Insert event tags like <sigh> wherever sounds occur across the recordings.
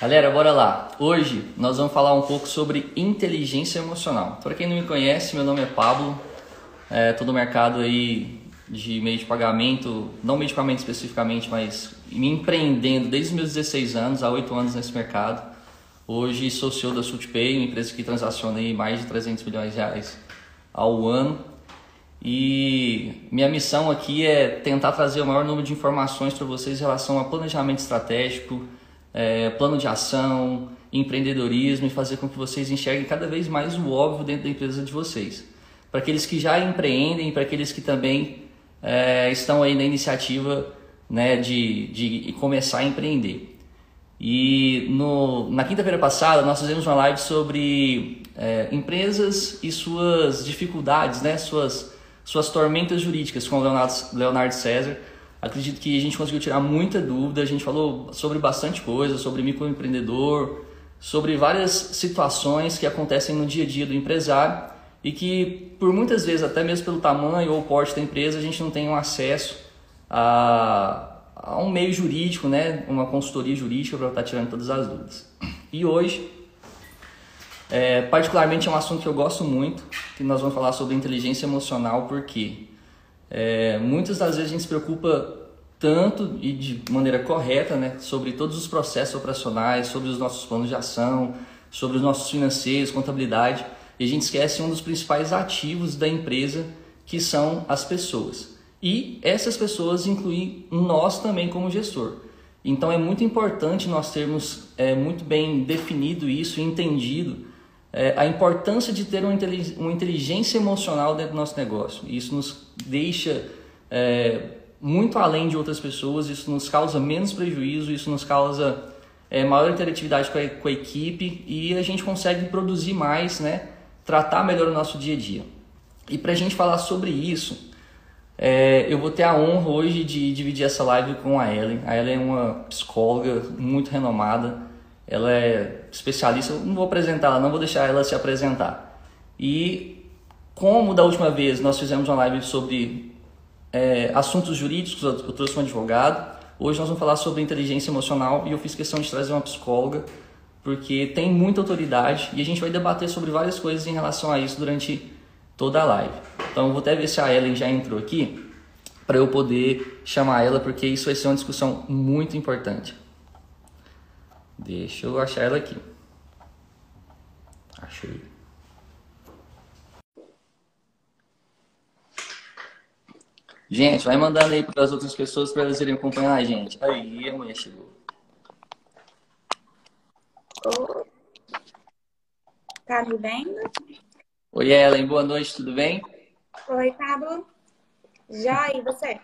Galera, bora lá. Hoje nós vamos falar um pouco sobre inteligência emocional. Para quem não me conhece, meu nome é Pablo. É, no mercado aí de meio de pagamento, não meio de pagamento especificamente, mas me empreendendo desde os meus 16 anos, há 8 anos nesse mercado. Hoje sou CEO da SultPay, uma empresa que transaciona mais de 300 milhões de reais ao ano. E minha missão aqui é tentar trazer o maior número de informações para vocês em relação a planejamento estratégico, é, plano de ação, empreendedorismo e fazer com que vocês enxerguem cada vez mais o óbvio dentro da empresa de vocês. Para aqueles que já empreendem, para aqueles que também é, estão aí na iniciativa né, de, de começar a empreender. E no, na quinta-feira passada nós fizemos uma live sobre é, empresas e suas dificuldades, né, suas, suas tormentas jurídicas com o Leonardo, Leonardo César. Acredito que a gente conseguiu tirar muita dúvida, a gente falou sobre bastante coisa, sobre microempreendedor, sobre várias situações que acontecem no dia a dia do empresário e que por muitas vezes, até mesmo pelo tamanho ou porte da empresa, a gente não tem um acesso a, a um meio jurídico, né? uma consultoria jurídica para estar tirando todas as dúvidas. E hoje, é, particularmente é um assunto que eu gosto muito, que nós vamos falar sobre inteligência emocional, porque é, muitas das vezes a gente se preocupa tanto e de maneira correta né, sobre todos os processos operacionais, sobre os nossos planos de ação, sobre os nossos financeiros, contabilidade, e a gente esquece um dos principais ativos da empresa, que são as pessoas. E essas pessoas incluem nós também como gestor. Então é muito importante nós termos é, muito bem definido isso e entendido é, a importância de ter uma inteligência emocional dentro do nosso negócio. Isso nos deixa é, muito além de outras pessoas, isso nos causa menos prejuízo, isso nos causa é, maior interatividade com a, com a, equipe e a gente consegue produzir mais, né? tratar melhor o nosso dia a dia. E para a gente falar sobre isso, é, eu vou ter a honra hoje de dividir essa live com a Ellen. A Ellen é uma psicóloga muito renomada ela é especialista, eu não vou apresentá-la, não vou deixar ela se apresentar. E como da última vez nós fizemos uma live sobre é, assuntos jurídicos, eu trouxe um advogado, hoje nós vamos falar sobre inteligência emocional e eu fiz questão de trazer uma psicóloga, porque tem muita autoridade e a gente vai debater sobre várias coisas em relação a isso durante toda a live. Então eu vou até ver se a Ellen já entrou aqui para eu poder chamar ela, porque isso vai ser uma discussão muito importante. Deixa eu achar ela aqui. Achei. Gente, vai mandando aí para as outras pessoas para elas irem acompanhar a gente. Aí, a mulher chegou. Oi. Tá me vendo? Oi, Ellen. Boa noite, tudo bem? Oi, Pablo. Já, e você?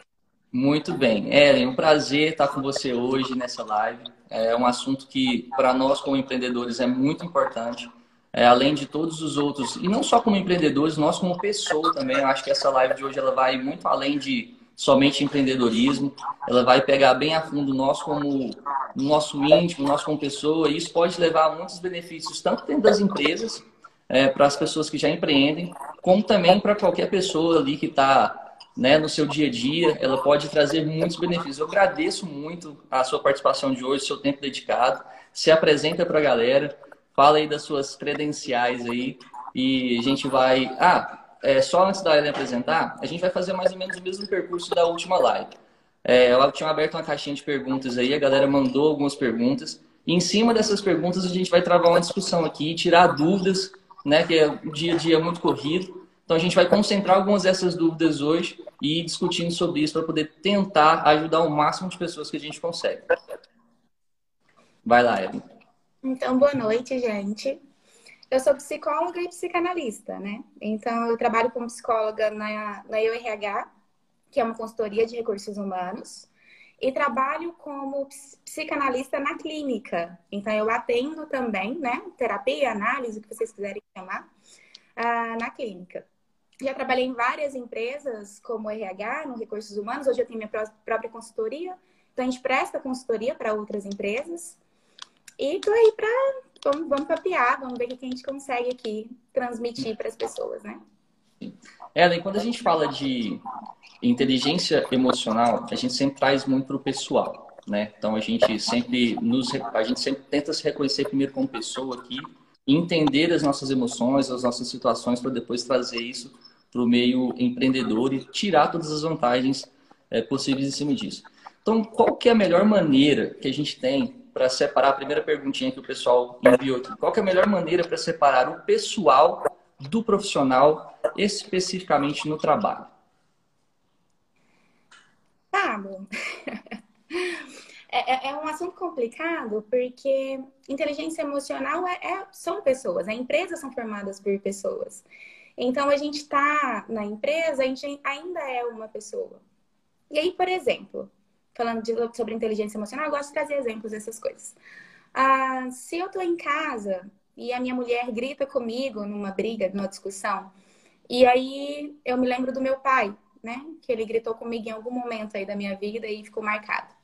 Muito bem. Ellen, um prazer estar com você hoje nessa live. É um assunto que, para nós, como empreendedores, é muito importante. É, além de todos os outros, e não só como empreendedores, nós como pessoa também. Eu acho que essa live de hoje ela vai muito além de somente empreendedorismo. Ela vai pegar bem a fundo nós como nosso íntimo, nós como pessoa. E isso pode levar a muitos benefícios, tanto dentro das empresas, é, para as pessoas que já empreendem, como também para qualquer pessoa ali que está né, no seu dia a dia, ela pode trazer muitos benefícios. Eu agradeço muito a sua participação de hoje, seu tempo dedicado. Se apresenta para a galera, fala aí das suas credenciais aí e a gente vai. Ah, é, só antes da Ellen apresentar, a gente vai fazer mais ou menos o mesmo percurso da última live. É, eu tinha aberto uma caixinha de perguntas aí, a galera mandou algumas perguntas. E em cima dessas perguntas a gente vai travar uma discussão aqui, tirar dúvidas, né, que é o dia a dia muito corrido. Então a gente vai concentrar algumas dessas dúvidas hoje e ir discutindo sobre isso para poder tentar ajudar o máximo de pessoas que a gente consegue. Vai lá, Evelyn. Então, boa noite, gente. Eu sou psicóloga e psicanalista, né? Então, eu trabalho como psicóloga na, na EURH, que é uma consultoria de recursos humanos, e trabalho como psicanalista na clínica. Então, eu atendo também, né? Terapia, análise, o que vocês quiserem chamar, uh, na clínica. Já trabalhei em várias empresas, como RH, no Recursos Humanos. Hoje eu tenho minha própria consultoria. Então, a gente presta consultoria para outras empresas. E tô aí para. Vamos, vamos papear, vamos ver o que a gente consegue aqui transmitir para as pessoas, né? Ellen, quando a gente fala de inteligência emocional, a gente sempre traz muito para o pessoal. né? Então a gente sempre nos a gente sempre tenta se reconhecer primeiro como pessoa aqui, entender as nossas emoções, as nossas situações para depois trazer isso para o meio empreendedor e tirar todas as vantagens é, possíveis em cima disso. Então, qual que é a melhor maneira que a gente tem para separar a primeira perguntinha que o pessoal enviou aqui? Qual que é a melhor maneira para separar o pessoal do profissional, especificamente no trabalho? Pablo, <laughs> é, é, é, um assunto complicado porque inteligência emocional é, é, são pessoas, né? empresas são formadas por pessoas. Então, a gente está na empresa, a gente ainda é uma pessoa. E aí, por exemplo, falando de, sobre inteligência emocional, eu gosto de trazer exemplos dessas coisas. Ah, se eu estou em casa e a minha mulher grita comigo numa briga, numa discussão, e aí eu me lembro do meu pai, né? Que ele gritou comigo em algum momento aí da minha vida e ficou marcado.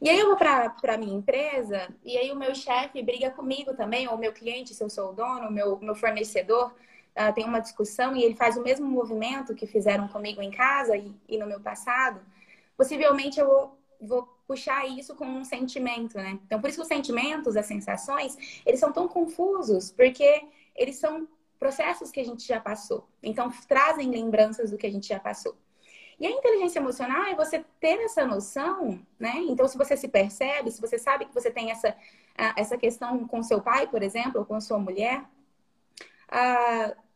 E aí eu vou para a minha empresa e aí o meu chefe briga comigo também, ou o meu cliente, se eu sou o dono, o meu, meu fornecedor, uh, tem uma discussão e ele faz o mesmo movimento que fizeram comigo em casa e, e no meu passado, possivelmente eu vou, vou puxar isso com um sentimento, né? Então, por isso os sentimentos, as sensações, eles são tão confusos, porque eles são processos que a gente já passou. Então, trazem lembranças do que a gente já passou. E a inteligência emocional é você ter essa noção, né? Então, se você se percebe, se você sabe que você tem essa, essa questão com seu pai, por exemplo, ou com sua mulher,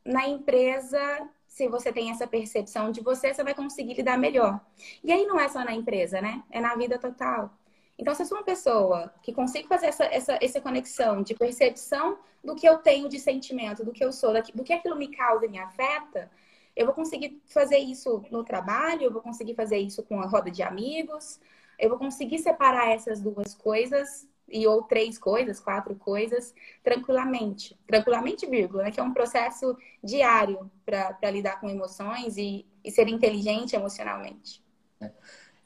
na empresa, se você tem essa percepção de você, você vai conseguir lidar melhor. E aí não é só na empresa, né? É na vida total. Então, se eu sou uma pessoa que consigo fazer essa, essa, essa conexão de percepção do que eu tenho de sentimento, do que eu sou, do que aquilo me causa e me afeta, eu vou conseguir fazer isso no trabalho, eu vou conseguir fazer isso com a roda de amigos, eu vou conseguir separar essas duas coisas e ou três coisas, quatro coisas, tranquilamente. Tranquilamente, vírgula, né? Que é um processo diário para lidar com emoções e, e ser inteligente emocionalmente.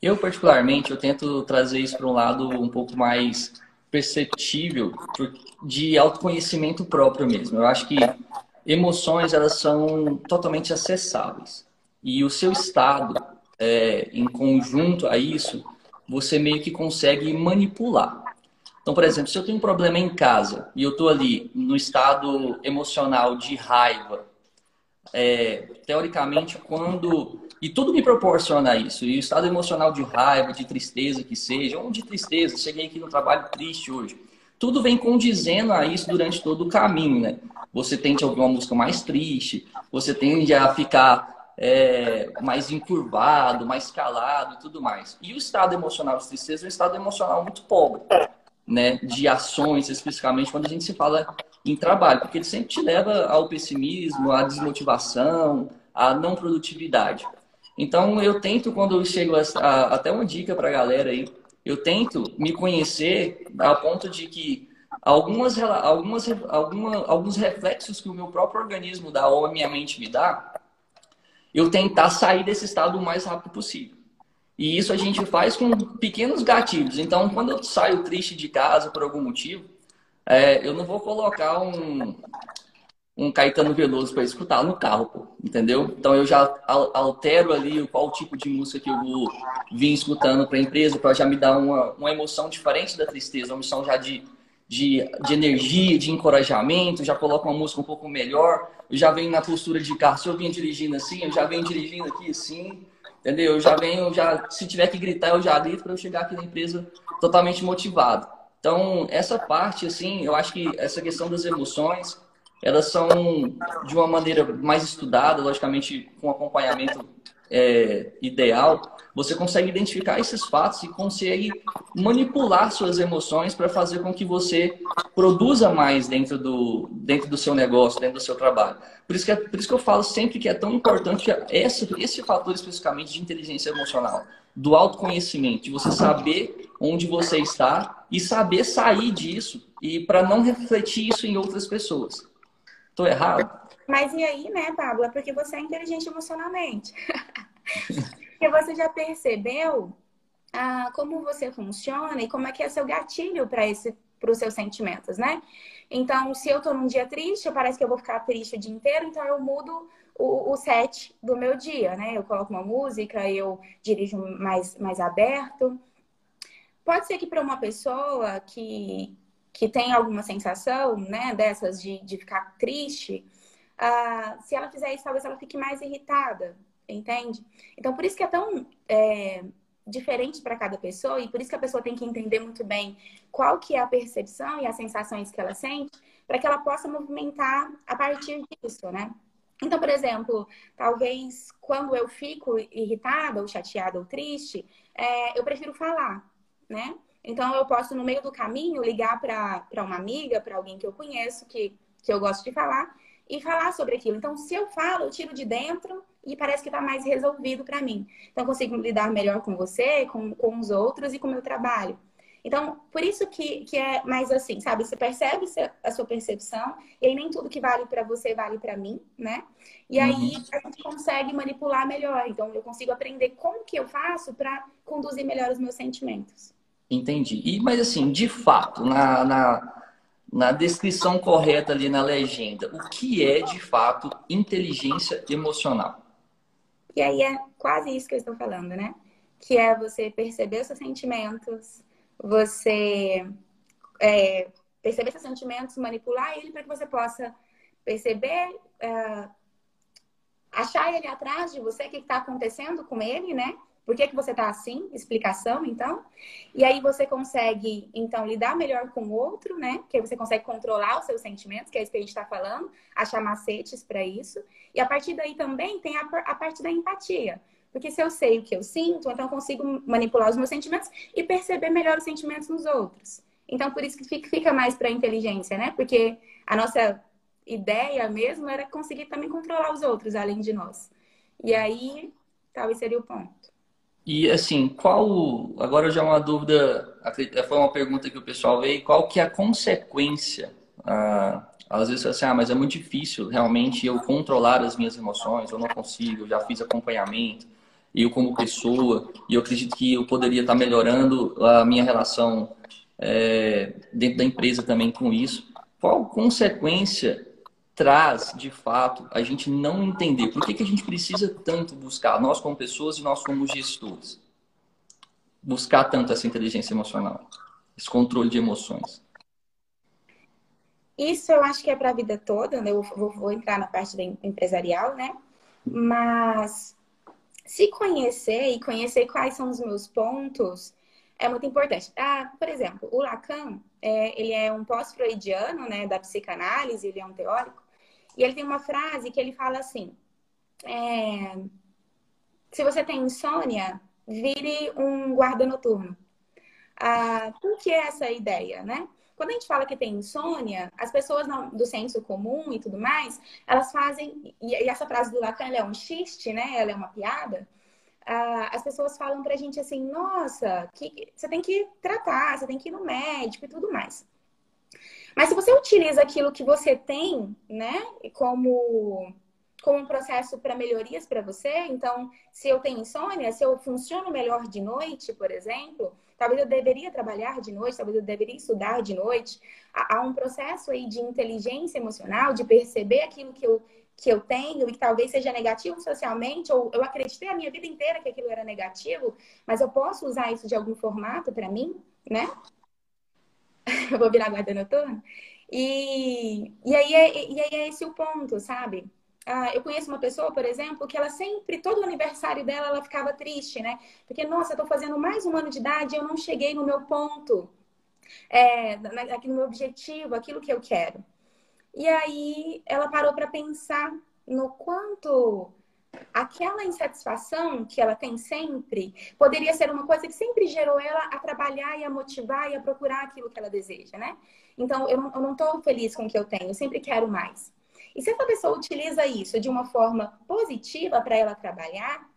Eu, particularmente, eu tento trazer isso para um lado um pouco mais perceptível de autoconhecimento próprio mesmo. Eu acho que emoções, elas são totalmente acessáveis. E o seu estado, é, em conjunto a isso, você meio que consegue manipular. Então, por exemplo, se eu tenho um problema em casa e eu estou ali no estado emocional de raiva, é, teoricamente, quando. E tudo me proporciona isso. E o estado emocional de raiva, de tristeza que seja, ou de tristeza, cheguei aqui no trabalho triste hoje. Tudo vem condizendo a isso durante todo o caminho, né? Você tende a ouvir uma música mais triste, você tende a ficar é, mais encurvado, mais calado e tudo mais. E o estado emocional de tristeza é um estado emocional muito pobre né, de ações, especificamente quando a gente se fala em trabalho, porque ele sempre te leva ao pessimismo, à desmotivação, à não produtividade. Então, eu tento, quando eu chego a, a, até uma dica para a galera aí, eu tento me conhecer a ponto de que algumas, algumas, alguma, alguns reflexos que o meu próprio organismo dá ou a minha mente me dá, eu tentar sair desse estado o mais rápido possível. E isso a gente faz com pequenos gatilhos. Então, quando eu saio triste de casa por algum motivo, é, eu não vou colocar um, um Caetano Veloso para escutar no carro, pô, entendeu? Então eu já altero ali qual tipo de música que eu vou vir escutando para a empresa, para já me dar uma, uma emoção diferente da tristeza, uma emoção já de, de, de energia, de encorajamento, já coloco uma música um pouco melhor, eu já venho na postura de carro, se eu vim dirigindo assim, eu já venho dirigindo aqui assim, Entendeu? Eu já venho, já, se tiver que gritar, eu já grito para eu chegar aqui na empresa totalmente motivado. Então, essa parte, assim, eu acho que essa questão das emoções, elas são de uma maneira mais estudada, logicamente com acompanhamento é, ideal, você consegue identificar esses fatos e consegue manipular suas emoções para fazer com que você produza mais dentro do, dentro do seu negócio, dentro do seu trabalho. Por isso, que é, por isso que eu falo sempre que é tão importante esse, esse fator especificamente de inteligência emocional, do autoconhecimento, de você saber onde você está e saber sair disso e para não refletir isso em outras pessoas. Estou errado? Mas e aí, né, Pablo? É porque você é inteligente emocionalmente. <laughs> porque você já percebeu ah, como você funciona e como é que é seu gatilho para esse para os seus sentimentos, né? Então, se eu estou num dia triste, parece que eu vou ficar triste o dia inteiro, então eu mudo o, o, set do meu dia, né? Eu coloco uma música, eu dirijo mais, mais aberto. pode ser que para uma pessoa que, que tem alguma sensação, né, dessas de, de ficar triste, uh, se ela fizer isso, talvez ela fique mais irritada, entende? Então, por isso que é tão é, diferente para cada pessoa e por isso que a pessoa tem que entender muito bem qual que é a percepção e as sensações que ela sente para que ela possa movimentar a partir disso, né? Então, por exemplo, talvez quando eu fico irritada ou chateada ou triste, é, eu prefiro falar, né? Então, eu posso, no meio do caminho, ligar para uma amiga, para alguém que eu conheço, que, que eu gosto de falar, e falar sobre aquilo. Então, se eu falo, eu tiro de dentro e parece que está mais resolvido para mim. Então, eu consigo lidar melhor com você, com, com os outros e com o meu trabalho. Então, por isso que, que é mais assim, sabe? Você percebe a sua percepção, e aí nem tudo que vale para você vale para mim, né? E aí uhum. a gente consegue manipular melhor. Então, eu consigo aprender como que eu faço para conduzir melhor os meus sentimentos. Entendi. E, mas assim, de fato, na, na, na descrição correta ali na legenda, o que é de fato inteligência emocional? E aí é quase isso que eu estou falando, né? Que é você perceber os seus sentimentos, você é, perceber seus sentimentos, manipular ele para que você possa perceber, é, achar ele atrás de você, o que está acontecendo com ele, né? Por que, que você está assim? Explicação, então. E aí você consegue, então, lidar melhor com o outro, né? Porque você consegue controlar os seus sentimentos, que é isso que a gente está falando, achar macetes para isso. E a partir daí também tem a, a parte da empatia. Porque se eu sei o que eu sinto, então eu consigo manipular os meus sentimentos e perceber melhor os sentimentos nos outros. Então, por isso que fica mais para a inteligência, né? Porque a nossa ideia mesmo era conseguir também controlar os outros, além de nós. E aí, talvez seria o ponto. E assim, qual. Agora já é uma dúvida, foi uma pergunta que o pessoal veio, qual que é a consequência? Ah, às vezes assim, ah, mas é muito difícil realmente eu controlar as minhas emoções, eu não consigo, eu já fiz acompanhamento eu como pessoa, e eu acredito que eu poderia estar melhorando a minha relação é, dentro da empresa também com isso. Qual consequência traz, de fato, a gente não entender? Por que, que a gente precisa tanto buscar, nós como pessoas e nós como gestores, buscar tanto essa inteligência emocional, esse controle de emoções? Isso eu acho que é para a vida toda, né? eu vou, vou entrar na parte empresarial, né? Mas se conhecer e conhecer quais são os meus pontos é muito importante. Ah, por exemplo, o Lacan, é, ele é um pós-freudiano, né, da psicanálise, ele é um teórico, e ele tem uma frase que ele fala assim: é, se você tem insônia, vire um guarda noturno. Ah, por que essa ideia, né? Quando a gente fala que tem insônia, as pessoas do senso comum e tudo mais, elas fazem. E essa frase do Lacan é um xiste, né? Ela é uma piada. Ah, as pessoas falam pra gente assim: nossa, que, você tem que tratar, você tem que ir no médico e tudo mais. Mas se você utiliza aquilo que você tem, né, como como um processo para melhorias para você. Então, se eu tenho insônia, se eu funciono melhor de noite, por exemplo, talvez eu deveria trabalhar de noite, talvez eu deveria estudar de noite. Há um processo aí de inteligência emocional, de perceber aquilo que eu, que eu tenho e que talvez seja negativo socialmente, ou eu acreditei a minha vida inteira que aquilo era negativo, mas eu posso usar isso de algum formato para mim, né? <laughs> eu vou virar guarda noturna. E, e, aí é, e aí é esse o ponto, sabe? Ah, eu conheço uma pessoa, por exemplo, que ela sempre, todo o aniversário dela, ela ficava triste, né? Porque, nossa, eu tô fazendo mais um ano de idade e eu não cheguei no meu ponto, é, aqui no meu objetivo, aquilo que eu quero. E aí ela parou para pensar no quanto aquela insatisfação que ela tem sempre poderia ser uma coisa que sempre gerou ela a trabalhar e a motivar e a procurar aquilo que ela deseja, né? Então, eu não, tô feliz com o que eu tenho, eu sempre quero mais. E se essa pessoa utiliza isso de uma forma positiva para ela trabalhar,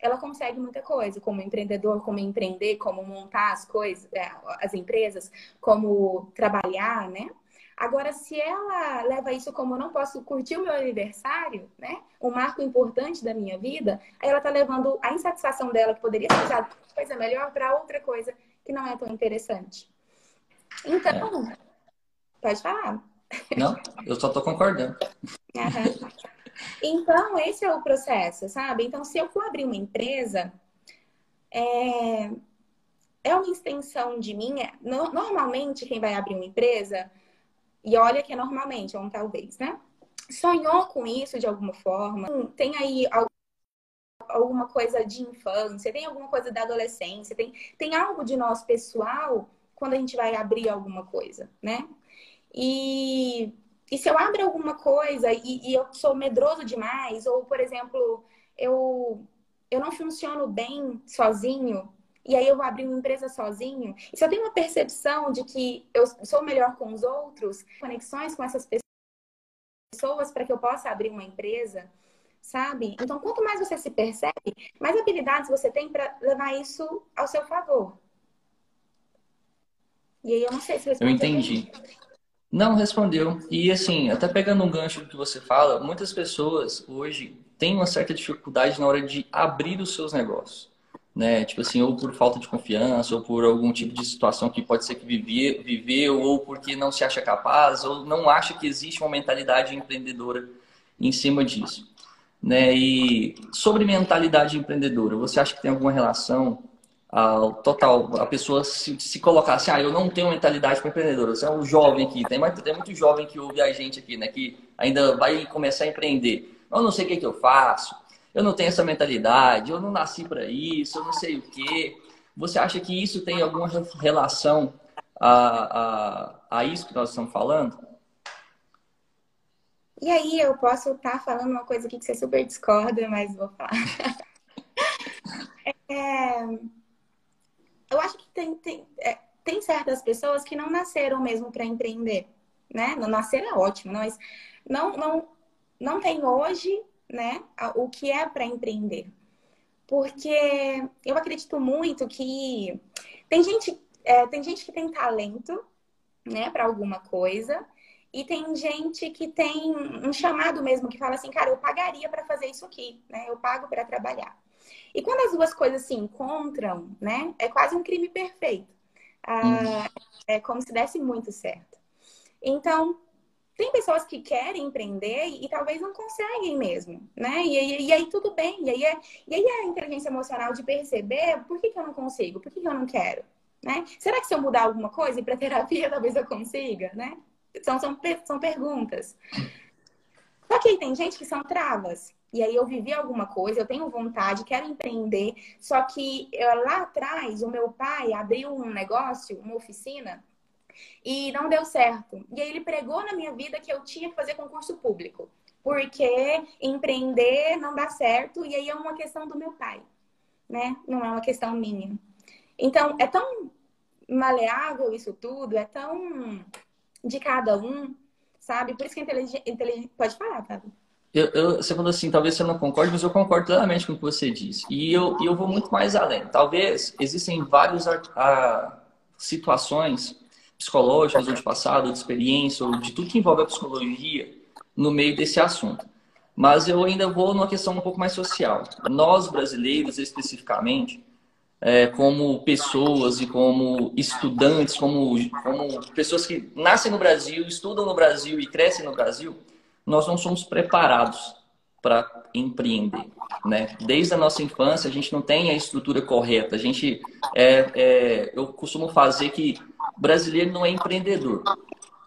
ela consegue muita coisa, como empreendedor, como empreender, como montar as coisas, é, as empresas, como trabalhar, né? Agora, se ela leva isso como eu não posso curtir o meu aniversário, né? Um marco importante da minha vida, aí ela tá levando a insatisfação dela, que poderia ser usada coisa melhor, para outra coisa que não é tão interessante. Então, é. pode falar. Não, eu só tô concordando. Então, esse é o processo, sabe? Então, se eu for abrir uma empresa, é... é uma extensão de mim. Normalmente, quem vai abrir uma empresa, e olha que é normalmente, ou um talvez, né? Sonhou com isso de alguma forma, tem aí alguma coisa de infância, tem alguma coisa da adolescência, tem, tem algo de nós pessoal quando a gente vai abrir alguma coisa, né? E, e se eu abro alguma coisa e, e eu sou medroso demais, ou, por exemplo, eu, eu não funciono bem sozinho, e aí eu vou abrir uma empresa sozinho, e se eu tenho uma percepção de que eu sou melhor com os outros, conexões com essas pessoas para que eu possa abrir uma empresa, sabe? Então, quanto mais você se percebe, mais habilidades você tem para levar isso ao seu favor. E aí eu não sei se Eu entendi. Não, respondeu. E assim, até pegando um gancho do que você fala, muitas pessoas hoje têm uma certa dificuldade na hora de abrir os seus negócios. Né? Tipo assim, ou por falta de confiança, ou por algum tipo de situação que pode ser que viveu, viveu, ou porque não se acha capaz, ou não acha que existe uma mentalidade empreendedora em cima disso. Né? E sobre mentalidade empreendedora, você acha que tem alguma relação ao total, a pessoa se, se colocar assim, ah, eu não tenho mentalidade empreendedora, você é um jovem aqui, tem, tem muito jovem que ouve a gente aqui, né, que ainda vai começar a empreender. Eu não sei o que, é que eu faço, eu não tenho essa mentalidade, eu não nasci para isso, eu não sei o quê. Você acha que isso tem alguma relação a, a, a isso que nós estamos falando? E aí, eu posso estar tá falando uma coisa aqui que você super discorda, mas vou falar. <laughs> é, eu acho que tem, tem, é, tem certas pessoas que não nasceram mesmo para empreender, né? Nascer é ótimo, mas não, não, não tem hoje, né, o que é para empreender. Porque eu acredito muito que tem gente, é, tem gente que tem talento, né, para alguma coisa, e tem gente que tem um chamado mesmo que fala assim, cara, eu pagaria para fazer isso aqui, né? Eu pago para trabalhar. E quando as duas coisas se encontram, né? É quase um crime perfeito. Ah, é como se desse muito certo. Então, tem pessoas que querem empreender e, e talvez não conseguem mesmo, né? E, e, e, aí tudo bem. E aí, é, e aí é a inteligência emocional de perceber por que, que eu não consigo, por que, que eu não quero, né? Será que se eu mudar alguma coisa e para terapia <laughs> talvez eu consiga, né? São, são, são perguntas. Só que aí tem gente que são travas. E aí eu vivi alguma coisa, eu tenho vontade, quero empreender. Só que eu, lá atrás, o meu pai abriu um negócio, uma oficina, e não deu certo. E aí ele pregou na minha vida que eu tinha que fazer concurso público. Porque empreender não dá certo, e aí é uma questão do meu pai, né? Não é uma questão minha. Então, é tão maleável isso tudo, é tão de cada um, sabe? Por isso que a inteligência. Inteligência... Pode falar. Eu, eu, você falou assim, talvez você não concorde, mas eu concordo plenamente com o que você disse. E eu, eu vou muito mais além. Talvez existem várias a, a, situações psicológicas, ou de passado, ou de experiência, ou de tudo que envolve a psicologia no meio desse assunto. Mas eu ainda vou numa questão um pouco mais social. Nós, brasileiros, especificamente, é, como pessoas e como estudantes, como, como pessoas que nascem no Brasil, estudam no Brasil e crescem no Brasil, nós não somos preparados para empreender, né? Desde a nossa infância a gente não tem a estrutura correta. A gente é, é, eu costumo fazer que brasileiro não é empreendedor,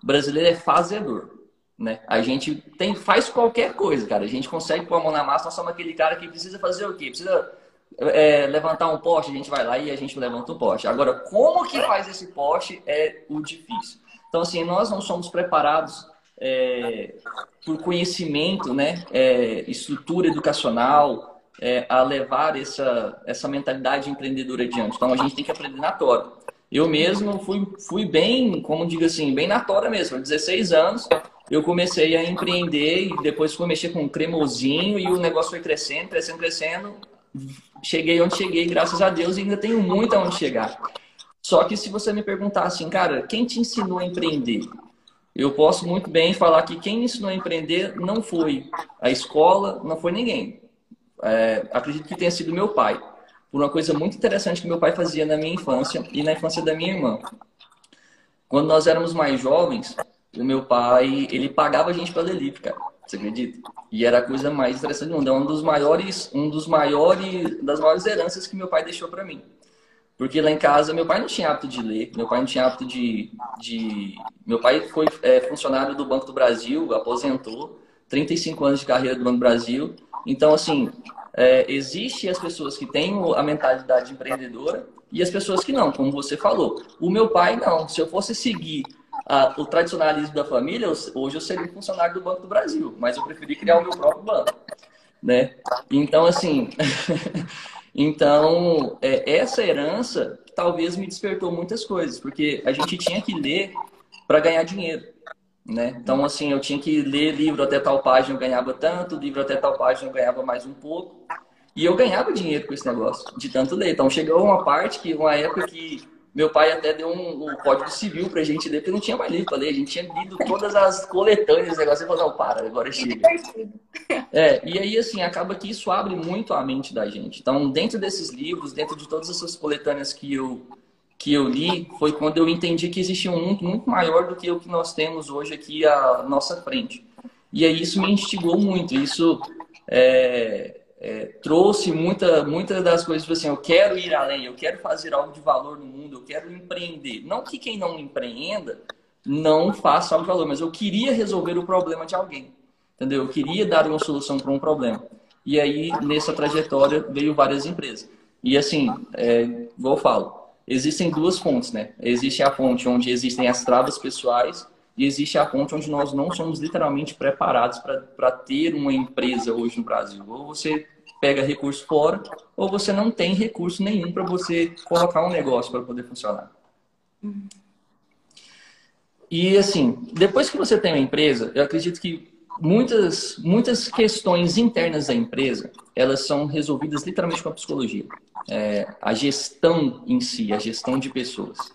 brasileiro é fazedor, né? A gente tem faz qualquer coisa, cara. A gente consegue pôr a mão na massa. Nós somos aquele cara que precisa fazer o quê? Precisa é, levantar um poste, a gente vai lá e a gente levanta o poste. Agora, como que faz esse poste é o difícil. Então, assim, nós não somos preparados é, por conhecimento, né, é, estrutura educacional, é, a levar essa, essa mentalidade empreendedora adiante. Então, a gente tem que aprender na tora. Eu mesmo fui, fui bem, como digo assim, bem na tora mesmo. 16 anos, eu comecei a empreender e depois fui mexer com um cremosinho e o negócio foi crescendo, crescendo, crescendo cheguei onde cheguei, graças a Deus, e ainda tenho muito aonde chegar. Só que se você me perguntar assim, cara, quem te ensinou a empreender? Eu posso muito bem falar que quem me ensinou a empreender não foi a escola, não foi ninguém. É, acredito que tenha sido meu pai. Por uma coisa muito interessante que meu pai fazia na minha infância e na infância da minha irmã. Quando nós éramos mais jovens, o meu pai, ele pagava a gente para ler livro, cara. Você acredita? E era a coisa mais interessante do mundo. É um dos maiores, um dos maiores, das maiores heranças que meu pai deixou para mim. Porque lá em casa, meu pai não tinha hábito de ler, meu pai não tinha hábito de. de... Meu pai foi é, funcionário do Banco do Brasil, aposentou, 35 anos de carreira do Banco do Brasil. Então, assim, é, existe as pessoas que têm a mentalidade empreendedora e as pessoas que não, como você falou. O meu pai, não. Se eu fosse seguir a, o tradicionalismo da família, hoje eu seria funcionário do Banco do Brasil, mas eu preferi criar o meu próprio banco. Né? Então, assim. <laughs> então, é, essa herança talvez me despertou muitas coisas, porque a gente tinha que ler para ganhar dinheiro. Né? Então, assim, eu tinha que ler livro até tal página, eu ganhava tanto, livro até tal página, eu ganhava mais um pouco. E eu ganhava dinheiro com esse negócio, de tanto ler. Então, chegou uma parte que, uma época que meu pai até deu um, um código civil pra gente ler, porque não tinha mais livro pra ler. A gente tinha lido todas as coletâneas, negócio. e falou, não, para, agora chega. É, e aí, assim, acaba que isso abre muito a mente da gente. Então, dentro desses livros, dentro de todas essas coletâneas que eu que eu li foi quando eu entendi que existia um mundo muito maior do que o que nós temos hoje aqui à nossa frente. E aí isso me instigou muito. Isso é, é, trouxe muita, muita das coisas, tipo assim, eu quero ir além, eu quero fazer algo de valor no mundo, eu quero empreender. Não que quem não empreenda não faça algo de valor, mas eu queria resolver o problema de alguém. Entendeu? Eu queria dar uma solução para um problema. E aí, nessa trajetória, veio várias empresas. E assim, é, igual eu falo, existem duas fontes, né? Existe a fonte onde existem as travas pessoais e existe a fonte onde nós não somos literalmente preparados para ter uma empresa hoje no Brasil. Ou você pega recurso fora, ou você não tem recurso nenhum para você colocar um negócio para poder funcionar. E assim, depois que você tem uma empresa, eu acredito que muitas, muitas questões internas da empresa, elas são resolvidas literalmente com a psicologia é, a gestão em si, a gestão de pessoas.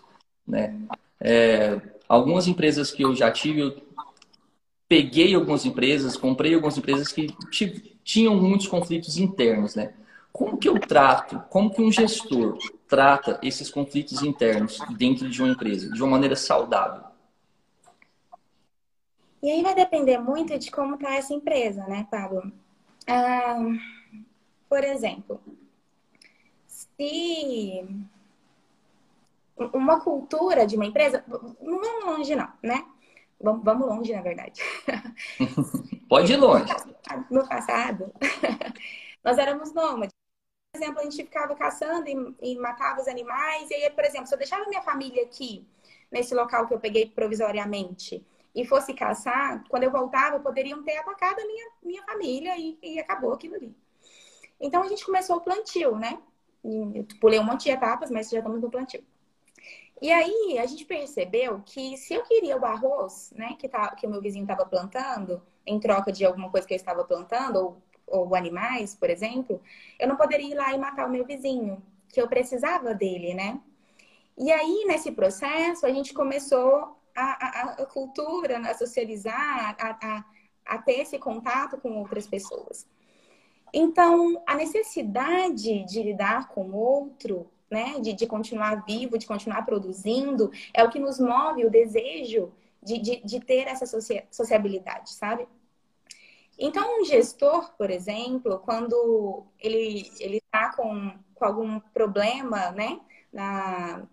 Né? É, algumas empresas que eu já tive, eu peguei algumas empresas, comprei algumas empresas que tinham muitos conflitos internos. Né? Como que eu trato, como que um gestor trata esses conflitos internos dentro de uma empresa, de uma maneira saudável? E aí vai depender muito de como está essa empresa, né, Pablo? Ah, por exemplo, se uma cultura de uma empresa, não vamos longe não, né? Vamos, longe, na verdade. <laughs> Pode ir longe. <laughs> No passado, <laughs> nós éramos nômades. Por exemplo, a gente ficava caçando e, e matava os animais. E aí, por exemplo, se eu deixava minha família aqui, nesse local que eu peguei provisoriamente, e fosse caçar, quando eu voltava, poderiam ter atacado a minha, minha família e, e acabou aquilo ali. Então a gente começou o plantio, né? Eu pulei um monte de etapas, mas já estamos no plantio. E aí a gente percebeu que se eu queria o arroz, né, que, tá, que o meu vizinho estava plantando, em troca de alguma coisa que eu estava plantando, ou, ou animais, por exemplo, eu não poderia ir lá e matar o meu vizinho, que eu precisava dele, né? E aí, nesse processo, a gente começou a, a, cultura, a socializar, a, a, a ter esse contato com outras pessoas. Então, a necessidade de lidar com o outro, né, de, de continuar vivo, de continuar produzindo, é o que nos move o desejo de, de, de ter essa sociabilidade, sabe? Então, um gestor, por exemplo, quando ele está com, com algum problema, né, na,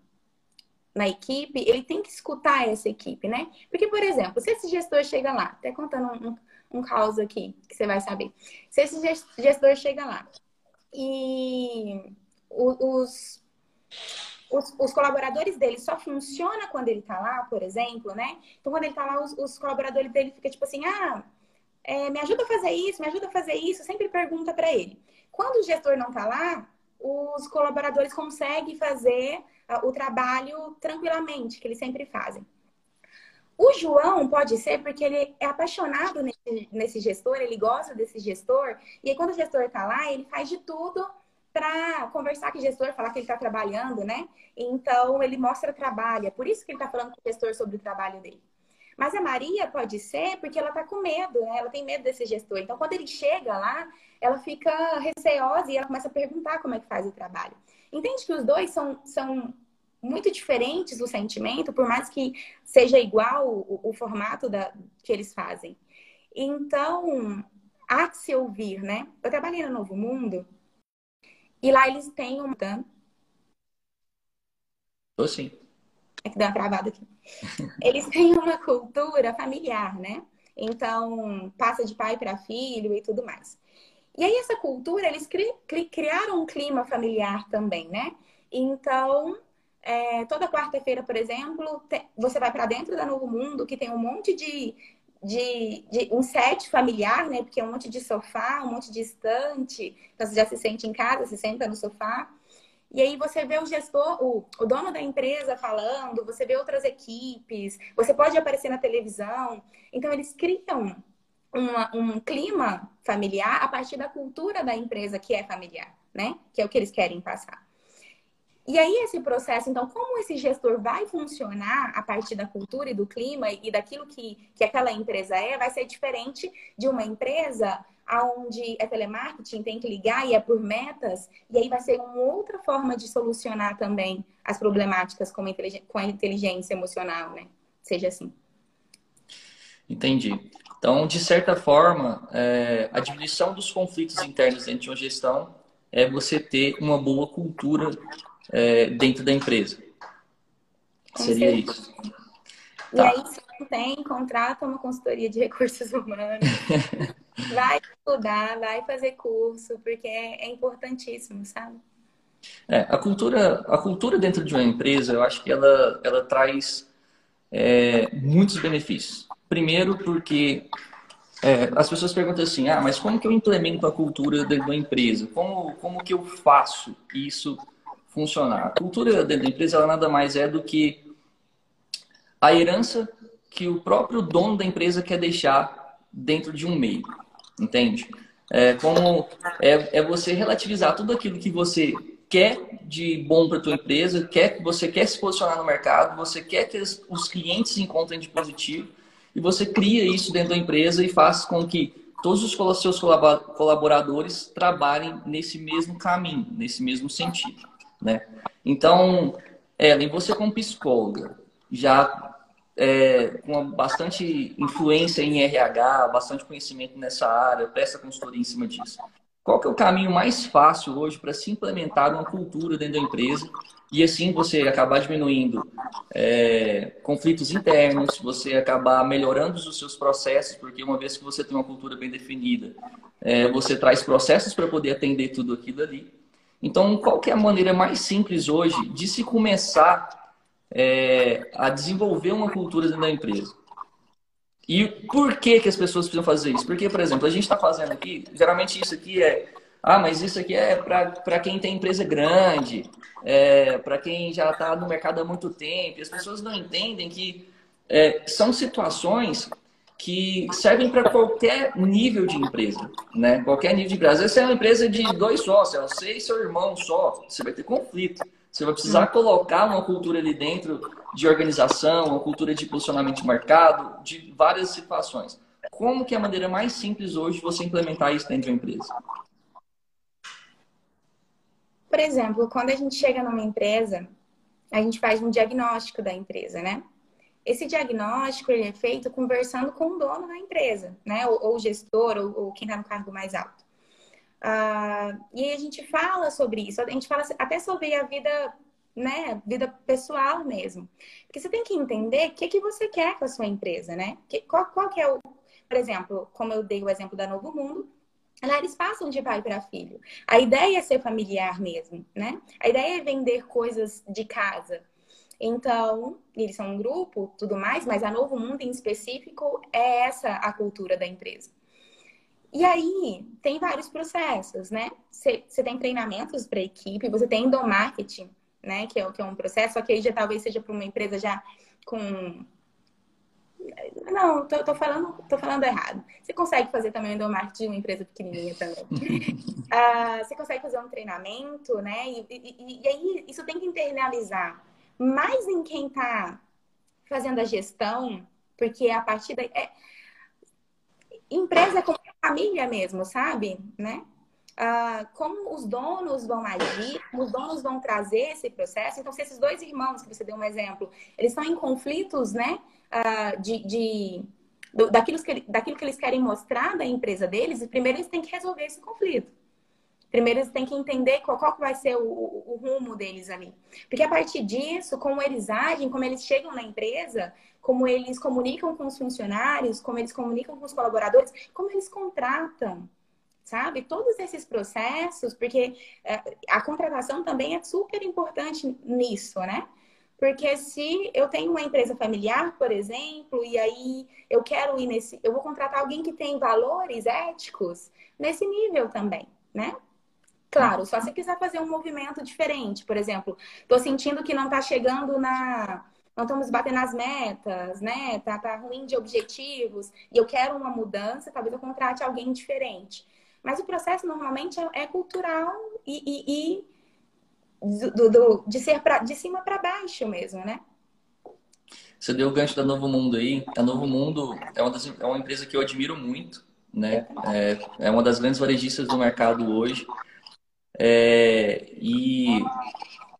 na equipe, ele tem que escutar essa equipe, né? Porque, por exemplo, se esse gestor chega lá, até contando um, um caos aqui, que você vai saber. Se esse gestor chega lá e os, os, os, colaboradores dele só funciona quando ele tá lá, por exemplo, né? Então, quando ele tá lá, os, os colaboradores dele ficam tipo assim, ah, é, me ajuda a fazer isso, me ajuda a fazer isso, sempre pergunta para ele. Quando o gestor não tá lá, os colaboradores conseguem fazer o trabalho tranquilamente, que eles sempre fazem. O João pode ser porque ele é apaixonado nesse, nesse gestor, ele gosta desse gestor, e aí quando o gestor está lá, ele faz de tudo para conversar com o gestor, falar que ele está trabalhando, né? Então ele mostra trabalho, é por isso que ele está falando com o gestor sobre o trabalho dele. Mas a Maria pode ser porque ela está com medo, né? Ela tem medo desse gestor. Então, quando ele chega lá, ela fica receosa e ela começa a perguntar como é que faz o trabalho. Entende que os dois são, são muito diferentes do sentimento, por mais que seja igual o, o formato da, que eles fazem. Então, há que se ouvir, né? Eu trabalhei no Novo Mundo e lá eles têm uma Tô sim. É que deu uma travada aqui. Eles têm uma cultura familiar, né? Então, passa de pai para filho e tudo mais. E aí, essa cultura, eles cri criaram um clima familiar também, né? Então, é, toda quarta-feira, por exemplo, você vai para dentro da Novo Mundo, que tem um monte de, de, de, um set familiar, né? Porque é um monte de sofá, um monte de estante. Então, você já se sente em casa, se senta no sofá. E aí você vê o gestor, o, o dono da empresa falando, você vê outras equipes, você pode aparecer na televisão. Então, eles criam uma, um clima familiar a partir da cultura da empresa que é familiar, né? Que é o que eles querem passar. E aí, esse processo, então, como esse gestor vai funcionar a partir da cultura e do clima e daquilo que, que aquela empresa é, vai ser diferente de uma empresa onde é telemarketing, tem que ligar e é por metas, e aí vai ser uma outra forma de solucionar também as problemáticas com inteligência, com a inteligência emocional, né? Seja assim. Entendi. Então, de certa forma, é, a diminuição dos conflitos internos dentro de uma gestão é você ter uma boa cultura é, dentro da empresa. Com Seria certeza. isso. E tá. aí, se não tem, contrata uma consultoria de <laughs> recursos humanos. vai estudar, vai fazer curso, porque é, é importantíssimo, sabe? É, a cultura, a cultura dentro de uma empresa, eu acho que ela, ela traz é, muitos benefícios. Primeiro, porque é, as pessoas perguntam assim: ah, mas como que eu implemento a cultura dentro da empresa? Como, como que eu faço isso funcionar. A cultura dentro da empresa ela nada mais é do que a herança que o próprio dono da empresa quer deixar dentro de um meio, entende? É como é, é você relativizar tudo aquilo que você quer de bom para tua empresa, quer você quer se posicionar no mercado, você quer que os clientes encontrem de positivo e você cria isso dentro da empresa e faz com que todos os seus colaboradores trabalhem nesse mesmo caminho, nesse mesmo sentido né? Então, Ellen, você como psicóloga, já é, com bastante influência em RH, bastante conhecimento nessa área, presta consultoria em cima disso. Qual que é o caminho mais fácil hoje para se implementar uma cultura dentro da empresa e assim você acabar diminuindo é, conflitos internos, você acabar melhorando os seus processos, porque uma vez que você tem uma cultura bem definida, é, você traz processos para poder atender tudo aquilo ali. Então, qual que é a maneira mais simples hoje de se começar é, a desenvolver uma cultura dentro da empresa? E por que, que as pessoas precisam fazer isso? Porque, por exemplo, a gente está fazendo aqui, geralmente isso aqui é, ah, mas isso aqui é para quem tem empresa grande, é, para quem já está no mercado há muito tempo. E as pessoas não entendem que é, são situações que servem para qualquer nível de empresa, né? Qualquer nível de empresa. Vezes é uma empresa de dois sócios, é você e seu irmão só, você vai ter conflito. Você vai precisar hum. colocar uma cultura ali dentro de organização, uma cultura de posicionamento de mercado, de várias situações. Como que é a maneira mais simples hoje de você implementar isso dentro de uma empresa? Por exemplo, quando a gente chega numa empresa, a gente faz um diagnóstico da empresa, né? Esse diagnóstico ele é feito conversando com o dono da empresa, né? Ou, ou o gestor, ou, ou quem está no cargo mais alto. Ah, e aí a gente fala sobre isso, a gente fala até sobre a vida, né? Vida pessoal mesmo. Porque você tem que entender o que, que você quer com a sua empresa, né? Que, qual, qual que é o. Por exemplo, como eu dei o exemplo da Novo Mundo, Lá eles passam de pai para filho. A ideia é ser familiar mesmo, né? A ideia é vender coisas de casa. Então, eles são um grupo, tudo mais, mas a Novo Mundo em específico é essa a cultura da empresa. E aí, tem vários processos, né? Você tem treinamentos para equipe, você tem endomarketing, né? Que é, que é um processo, só que aí já talvez seja para uma empresa já com. Não, tô, tô, falando, tô falando errado. Você consegue fazer também o endomarketing de uma empresa pequenininha também. uh, <laughs> você consegue fazer um treinamento, né? E, e, e aí, isso tem que internalizar mais em quem está fazendo a gestão, porque a partir da. É, empresa é como família mesmo, sabe? Né? Ah, como os donos vão agir, os donos vão trazer esse processo. Então, se esses dois irmãos, que você deu um exemplo, eles estão em conflitos, né? Ah, de, de do, daquilo, que, daquilo que eles querem mostrar da empresa deles, primeiro eles têm que resolver esse conflito. Primeiro eles têm que entender qual, qual vai ser o, o, rumo deles ali. Porque a partir disso, como eles agem, como eles chegam na empresa, como eles comunicam com os funcionários, como eles comunicam com os colaboradores, como eles contratam, sabe? Todos esses processos, porque é, a contratação também é super importante nisso, né? Porque se eu tenho uma empresa familiar, por exemplo, e aí eu quero ir nesse, eu vou contratar alguém que tem valores éticos nesse nível também, né? Claro, só se quiser fazer um movimento diferente, por exemplo, estou sentindo que não está chegando na, não estamos batendo as metas, né? Tá, tá ruim de objetivos e eu quero uma mudança, talvez eu contrate alguém diferente. Mas o processo normalmente é, é cultural e, e, e do, do, de ser pra, de cima para baixo mesmo, né? Você deu o gancho da Novo Mundo aí. A Novo Mundo é uma, das, é uma empresa que eu admiro muito, né? É, é uma das grandes varejistas do mercado hoje. É, e,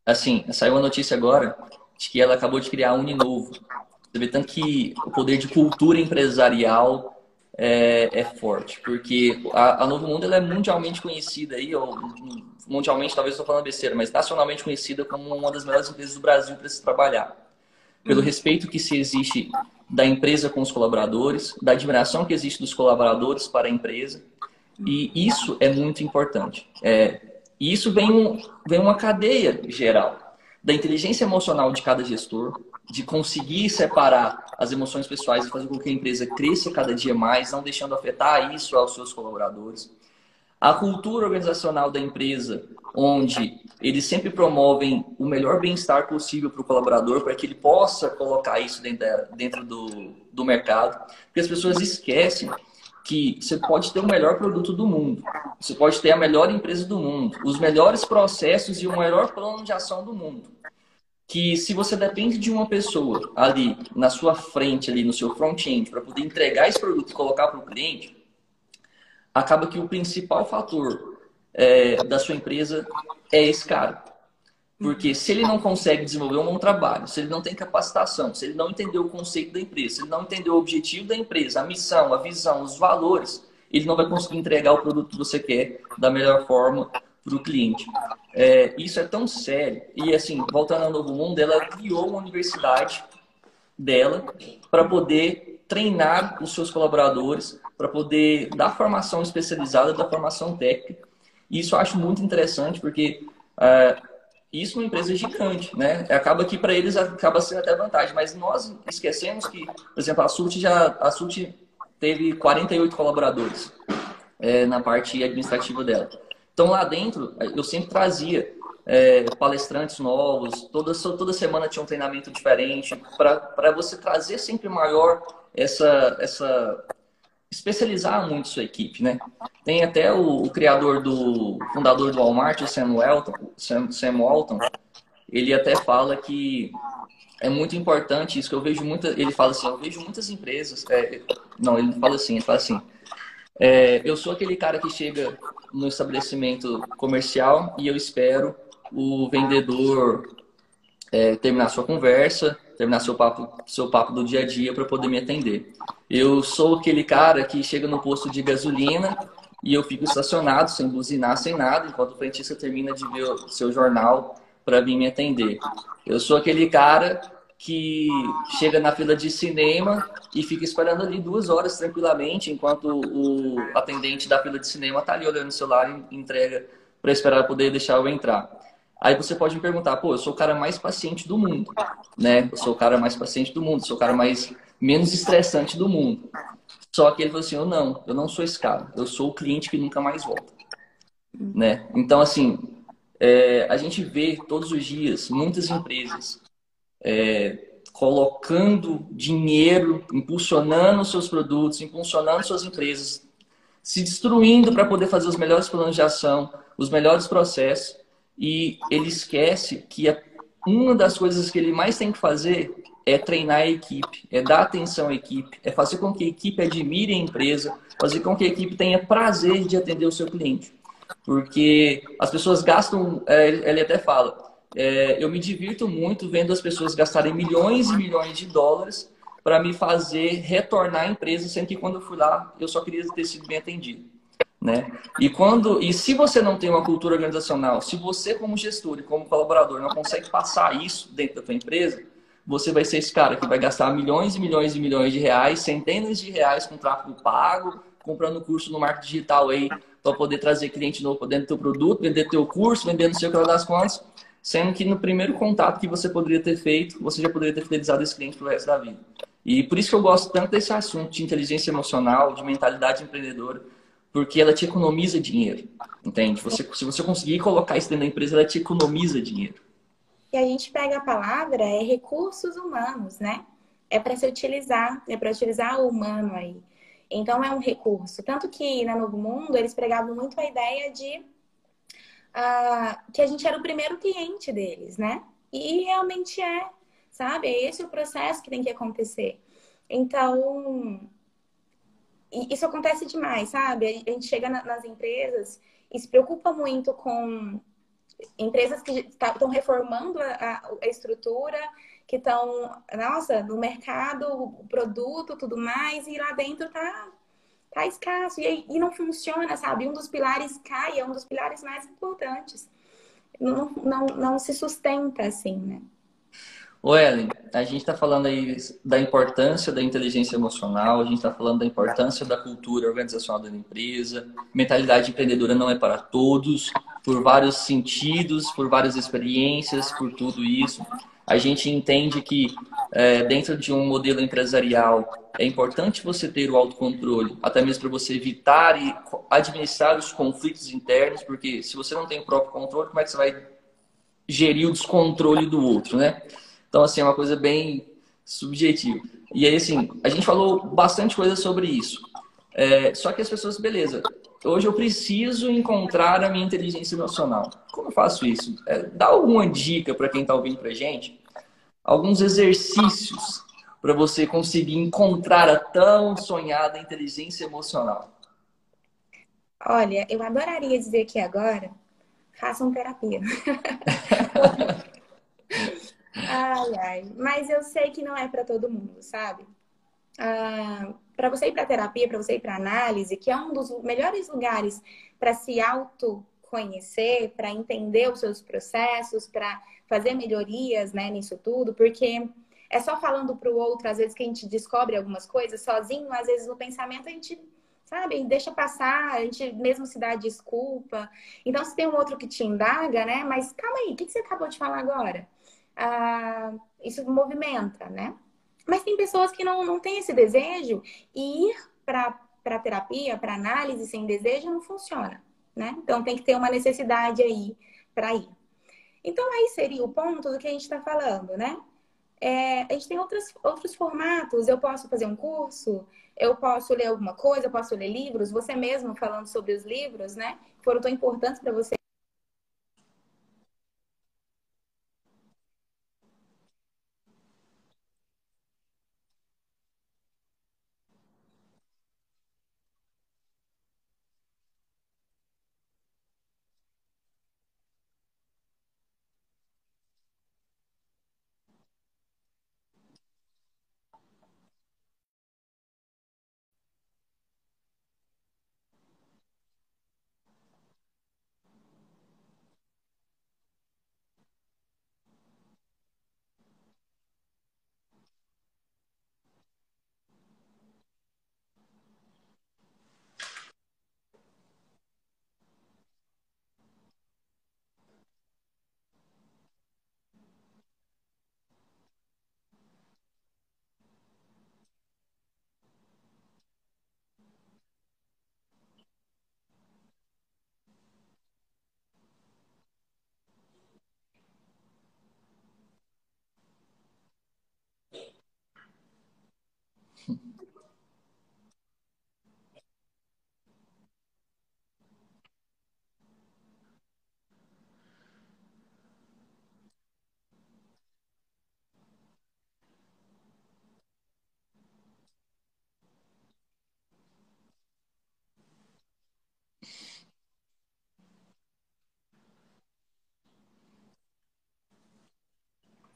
assim, saiu a notícia agora de que ela acabou de criar a Uninovo. Você vê tanto que o poder de cultura empresarial é, é forte, porque a, a, Novo Mundo ela é mundialmente conhecida aí, ou mundialmente talvez estou falando besteira, mas nacionalmente conhecida como uma das melhores empresas do Brasil para se trabalhar. Pelo uhum. respeito que se existe da empresa com os colaboradores, da admiração que existe dos colaboradores para a empresa, e isso é muito importante. É, e isso vem, vem uma cadeia geral da inteligência emocional de cada gestor, de conseguir separar as emoções pessoais e fazer com que a empresa cresça cada dia mais, não deixando afetar isso aos seus colaboradores. A cultura organizacional da empresa, onde eles sempre promovem o melhor bem-estar possível para o colaborador, para que ele possa colocar isso dentro, do, do mercado. Porque as pessoas esquecem que você pode ter o melhor produto do mundo, você pode ter a melhor empresa do mundo, os melhores processos e o melhor plano de ação do mundo que se você depende de uma pessoa ali na sua frente, ali no seu front-end, para poder entregar esse produto e colocar para o cliente, acaba que o principal fator é, da sua empresa é esse cara. Porque se ele não consegue desenvolver um bom trabalho, se ele não tem capacitação, se ele não entendeu o conceito da empresa, se ele não entendeu o objetivo da empresa, a missão, a visão, os valores, ele não vai conseguir entregar o produto que você quer da melhor forma para o cliente. É, isso é tão sério. E assim, voltando ao Novo Mundo, ela criou uma universidade dela para poder treinar os seus colaboradores, para poder dar formação especializada, da formação técnica. E isso eu acho muito interessante, porque é, isso uma empresa gigante, né? Acaba que para eles acaba sendo até vantagem, mas nós esquecemos que, por exemplo, a SULT já a SULT teve 48 colaboradores é, na parte administrativa dela. Então lá dentro eu sempre trazia é, palestrantes novos, toda, toda semana tinha um treinamento diferente, para você trazer sempre maior essa, essa. Especializar muito sua equipe, né? Tem até o, o criador do. fundador do Walmart, o Sam Walton, Sam, Sam Walton, ele até fala que é muito importante isso, que eu vejo muita. Ele fala assim, eu vejo muitas empresas. É, não, ele fala assim, ele fala assim. É, eu sou aquele cara que chega no estabelecimento comercial e eu espero o vendedor é, terminar sua conversa, terminar seu papo, seu papo do dia a dia para poder me atender. Eu sou aquele cara que chega no posto de gasolina e eu fico estacionado, sem buzinar, sem nada, enquanto o frentista termina de ver o seu jornal para vir me atender. Eu sou aquele cara que chega na fila de cinema e fica esperando ali duas horas tranquilamente, enquanto o atendente da fila de cinema está ali olhando o celular e entrega para esperar poder deixar eu entrar. Aí você pode me perguntar, pô, eu sou o cara mais paciente do mundo, né? Eu sou o cara mais paciente do mundo, sou o cara mais menos estressante do mundo. Só que ele falou assim, eu não, eu não sou esse cara, eu sou o cliente que nunca mais volta, né? Então assim, é, a gente vê todos os dias muitas empresas é, colocando dinheiro, impulsionando seus produtos, impulsionando suas empresas, se destruindo para poder fazer os melhores planos de ação, os melhores processos, e ele esquece que uma das coisas que ele mais tem que fazer é treinar a equipe, é dar atenção à equipe, é fazer com que a equipe admire a empresa, fazer com que a equipe tenha prazer de atender o seu cliente. Porque as pessoas gastam, é, ele até fala, é, eu me divirto muito vendo as pessoas gastarem milhões e milhões de dólares para me fazer retornar à empresa, sendo que quando eu fui lá, eu só queria ter sido bem atendido. Né? E quando e se você não tem uma cultura organizacional, se você como gestor e como colaborador não consegue passar isso dentro da tua empresa, você vai ser esse cara que vai gastar milhões e milhões e milhões de reais, centenas de reais com tráfego pago, comprando curso no marketing digital aí para poder trazer cliente novo dentro do teu produto, vender teu curso, vender no seu que das contas, sendo que no primeiro contato que você poderia ter feito, você já poderia ter fidelizado esse cliente para o resto da vida. E por isso que eu gosto tanto desse assunto de inteligência emocional, de mentalidade empreendedora, porque ela te economiza dinheiro, entende? Você, se você conseguir colocar isso dentro da empresa, ela te economiza dinheiro. E a gente pega a palavra é recursos humanos, né? É para se utilizar, é para utilizar o humano aí. Então é um recurso. Tanto que na Novo Mundo eles pregavam muito a ideia de uh, que a gente era o primeiro cliente deles, né? E realmente é, sabe? É esse o processo que tem que acontecer. Então, isso acontece demais, sabe? A gente chega nas empresas e se preocupa muito com empresas que estão reformando a, a, estrutura, que estão, nossa, no mercado, o produto, tudo mais, e lá dentro tá, tá escasso. E, e não funciona, sabe? Um dos pilares cai, é um dos pilares mais importantes. Não, não, não se sustenta assim, né? O Ellen, a gente está falando aí da importância da inteligência emocional, a gente está falando da importância da cultura organizacional da empresa, mentalidade empreendedora não é para todos, por vários sentidos, por várias experiências, por tudo isso. A gente entende que é, dentro de um modelo empresarial é importante você ter o autocontrole, até mesmo para você evitar e administrar os conflitos internos, porque se você não tem o próprio controle, como é que você vai gerir o descontrole do outro, né? Então, assim, é uma coisa bem subjetiva. E aí, assim, a gente falou bastante coisa sobre isso. É, só que as pessoas, beleza, hoje eu preciso encontrar a minha inteligência emocional. Como eu faço isso? É, dá alguma dica para quem está ouvindo para gente? Alguns exercícios para você conseguir encontrar a tão sonhada inteligência emocional. Olha, eu adoraria dizer aqui agora, façam terapia. <laughs> Ai, ai. Mas eu sei que não é para todo mundo, sabe? Ah, para você ir para terapia, para você ir para análise, que é um dos melhores lugares para se autoconhecer, para entender os seus processos, para fazer melhorias né, nisso tudo, porque é só falando para o outro, às vezes, que a gente descobre algumas coisas sozinho, às vezes no pensamento a gente, sabe, deixa passar, a gente mesmo se dá desculpa. Então, se tem um outro que te indaga, né, mas calma aí, o que você acabou de falar agora? Ah, isso movimenta, né? Mas tem pessoas que não, não têm esse desejo e ir para terapia, para análise sem desejo não funciona, né? Então tem que ter uma necessidade aí para ir. Então aí seria o ponto do que a gente está falando, né? É, a gente tem outros, outros formatos. Eu posso fazer um curso, eu posso ler alguma coisa, eu posso ler livros. Você mesmo falando sobre os livros, né? Foram tão importantes para você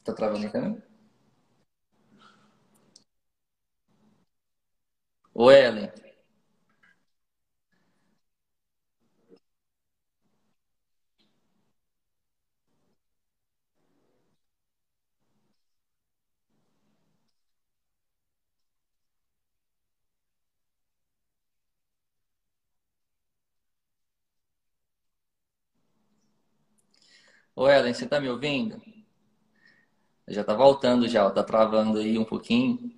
Tá travando a câmera? O Ellen. O Ellen, você está me ouvindo? Já está voltando já, está travando aí um pouquinho.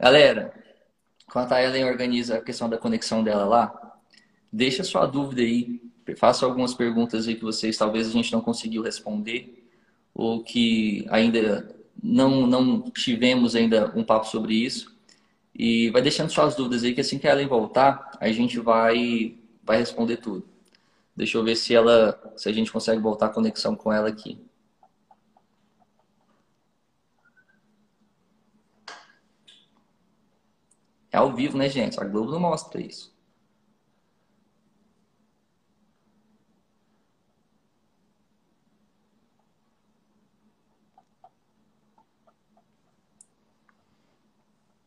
Galera, enquanto a Ellen organiza a questão da conexão dela lá, deixa sua dúvida aí, faça algumas perguntas aí que vocês talvez a gente não conseguiu responder ou que ainda não, não tivemos ainda um papo sobre isso. E vai deixando suas dúvidas aí que assim que a Ellen voltar, a gente vai, vai responder tudo. Deixa eu ver se ela, se a gente consegue voltar a conexão com ela aqui. É ao vivo, né, gente? A Globo não mostra isso.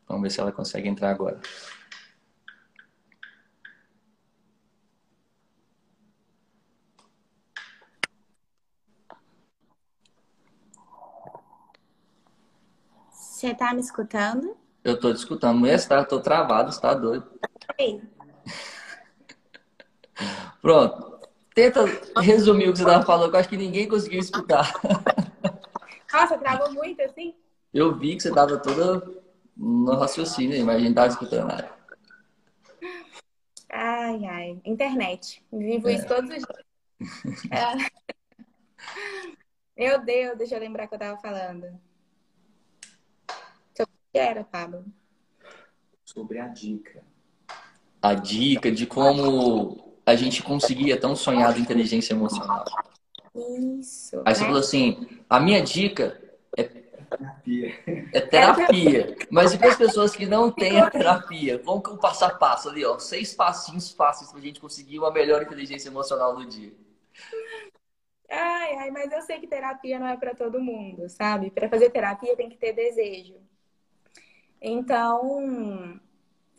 Vamos ver se ela consegue entrar agora. Você tá me escutando? Eu tô te escutando. Mulher, está, tô travado, está doido. Ei. <laughs> Pronto. Tenta resumir o que você estava falando, que eu acho que ninguém conseguiu escutar. <laughs> Nossa, travou muito assim? Eu vi que você estava toda no raciocínio, mas a gente estava escutando nada. Ai, ai. Internet. Vivo é. isso todos os dias. <laughs> É. Meu Deus, deixa eu lembrar que eu estava falando era, Pablo? Sobre a dica. A dica de como a gente conseguia tão sonhado inteligência emocional. Isso. Aí você né? falou assim: a minha dica é terapia. É terapia. Mas e para as pessoas que não têm a terapia? Vamos com o passo a passo ali, ó. Seis passinhos fáceis para a gente conseguir uma melhor inteligência emocional no dia. Ai, ai, mas eu sei que terapia não é para todo mundo, sabe? Para fazer terapia tem que ter desejo. Então,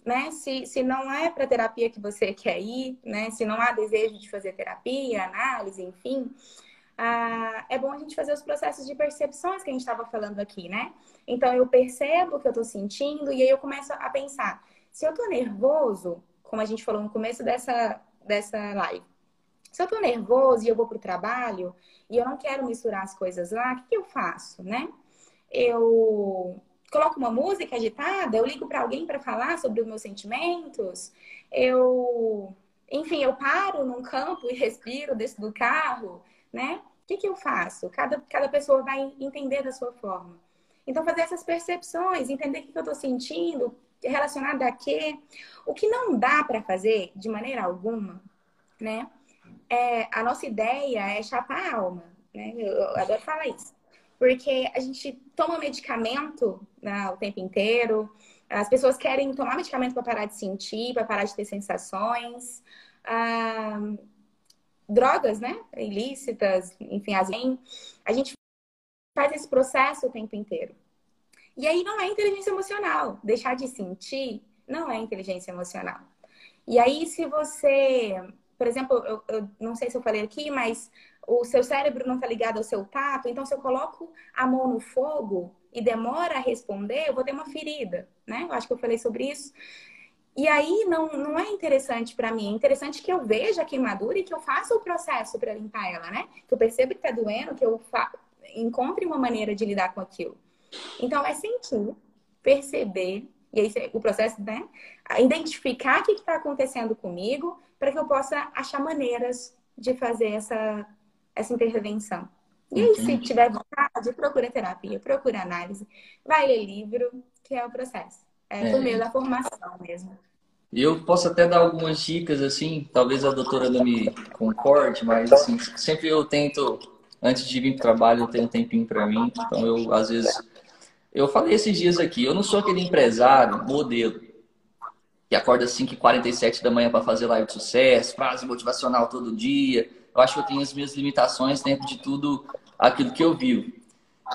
né, se, se não é para terapia que você quer ir, né, se não há desejo de fazer terapia, análise, enfim, ah, é bom a gente fazer os processos de percepções que a gente estava falando aqui, né? Então, eu percebo o que eu estou sentindo e aí eu começo a pensar, se eu estou nervoso, como a gente falou no começo dessa, dessa live, se eu estou nervoso e eu vou para o trabalho e eu não quero misturar as coisas lá, o que, que eu faço, né? Eu coloco uma música agitada, eu ligo para alguém para falar sobre os meus sentimentos, eu, enfim, eu paro num campo <laughs> e respiro desse do carro, né? O que, que eu faço? Cada, cada pessoa vai entender da sua forma. Então, fazer essas percepções, entender o que, que eu estou sentindo, relacionado a quê. O que não dá para fazer de maneira alguma, né? É, a nossa ideia é chapar a alma, né? Eu, eu adoro falar isso porque a gente toma medicamento né, o tempo inteiro. As pessoas querem tomar medicamento para parar de sentir, para parar de ter sensações. Ah, drogas, né? Ilícitas, enfim, as a gente faz esse processo o tempo inteiro. E aí não é inteligência emocional. Deixar de sentir não é inteligência emocional. E aí, se você, por exemplo, eu, eu não sei se eu falei aqui, mas o seu cérebro não está ligado ao seu tato, então se eu coloco a mão no fogo e demora a responder, eu vou ter uma ferida, né? Eu acho que eu falei sobre isso. E aí não, não é interessante para mim. É interessante que eu veja a queimadura e que eu faça o processo para limpar ela, né? Que eu perceba que tá doendo, que eu encontre uma maneira de lidar com aquilo. Então é sentir, perceber, e aí o processo, né? Identificar o que está acontecendo comigo para que eu possa achar maneiras de fazer essa essa intervenção. E aí, se tiver vontade, procura terapia, procura análise, vai ler livro, que é o processo. É, é. por meio da formação mesmo. Eu posso até dar algumas dicas, assim, talvez a doutora não me concorde, mas assim, sempre eu tento, antes de vir para o trabalho, eu tenho um tempinho para mim. Então, eu, às vezes, eu falei esses dias aqui, eu não sou aquele empresário, modelo, que acorda às 5h47 da manhã para fazer live de sucesso, frase motivacional todo dia, eu acho que eu tenho as minhas limitações dentro de tudo aquilo que eu vivo.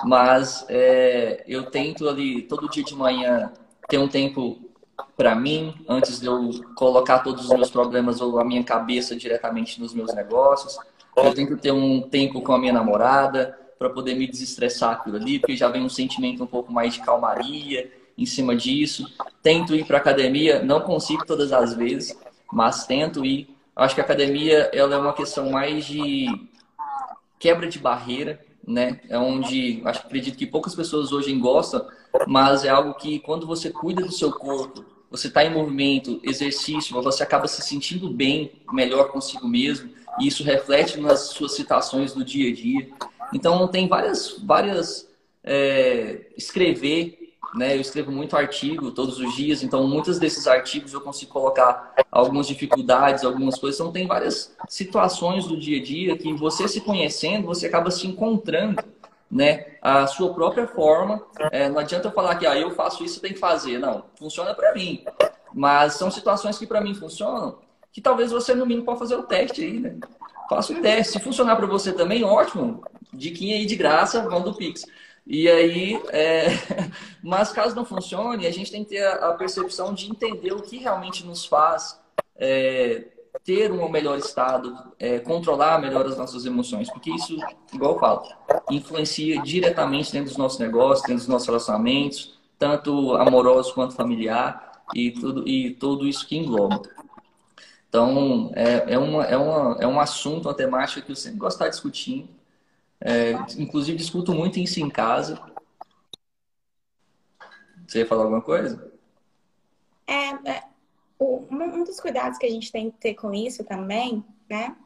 Mas é, eu tento ali, todo dia de manhã, ter um tempo para mim, antes de eu colocar todos os meus problemas ou a minha cabeça diretamente nos meus negócios. Eu tento ter um tempo com a minha namorada para poder me desestressar aquilo ali, porque já vem um sentimento um pouco mais de calmaria em cima disso. Tento ir para academia, não consigo todas as vezes, mas tento ir Acho que a academia ela é uma questão mais de quebra de barreira, né? É onde acho acredito que poucas pessoas hoje gostam, mas é algo que quando você cuida do seu corpo, você está em movimento, exercício, você acaba se sentindo bem, melhor consigo mesmo, e isso reflete nas suas citações do dia a dia. Então tem várias, várias é, escrever né? Eu escrevo muito artigo todos os dias, então muitos desses artigos eu consigo colocar algumas dificuldades, algumas coisas. Então tem várias situações do dia a dia que você se conhecendo, você acaba se encontrando, né? A sua própria forma. É, não adianta eu falar que ah, eu faço isso, tem que fazer. Não, funciona para mim. Mas são situações que para mim funcionam, que talvez você no mínimo possa fazer o teste aí, né? Faça o teste. Se funcionar para você também, ótimo. Diquinha aí de graça, vão do Pix. E aí, é... <laughs> mas caso não funcione, a gente tem que ter a percepção de entender o que realmente nos faz é, ter um melhor estado, é, controlar melhor as nossas emoções, porque isso, igual eu falo, influencia diretamente dentro dos nossos negócios, dentro dos nossos relacionamentos, tanto amorosos quanto familiar e tudo e tudo isso que engloba. Então, é, é, uma, é, uma, é um assunto, uma temática que eu sempre gosto de discutindo, é, inclusive, discuto muito isso em casa. Você ia falar alguma coisa? É, é um dos cuidados que a gente tem que ter com isso também, né?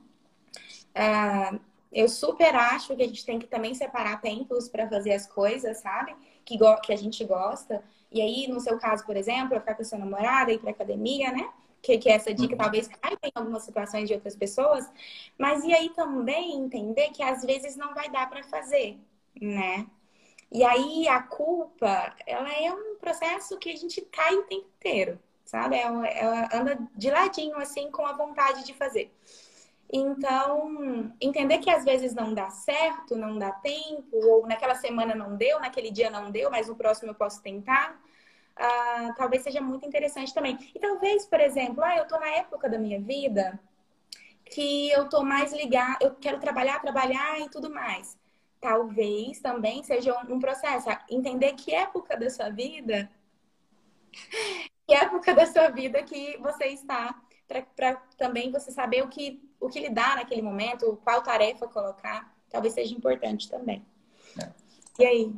É, eu super acho que a gente tem que também separar tempos para fazer as coisas, sabe? Que, que a gente gosta. E aí, no seu caso, por exemplo, ficar com a sua namorada, ir para academia, né? Que, que essa dica talvez caiba em algumas situações de outras pessoas, mas e aí também entender que às vezes não vai dar para fazer, né? E aí a culpa, ela é um processo que a gente cai o tempo inteiro, sabe? Ela, ela anda de ladinho, assim, com a vontade de fazer. Então, entender que às vezes não dá certo, não dá tempo, ou naquela semana não deu, naquele dia não deu, mas no próximo eu posso tentar uh, talvez seja muito interessante também. E talvez, por exemplo, ah, eu tô na época da minha vida que eu tô mais ligada, eu quero trabalhar, trabalhar e tudo mais. Talvez também seja um, um processo, entender que época da sua vida, <laughs> que época da sua vida que você está, para também você saber o que, o que lidar naquele momento, qual tarefa colocar, talvez seja importante também. É. E aí?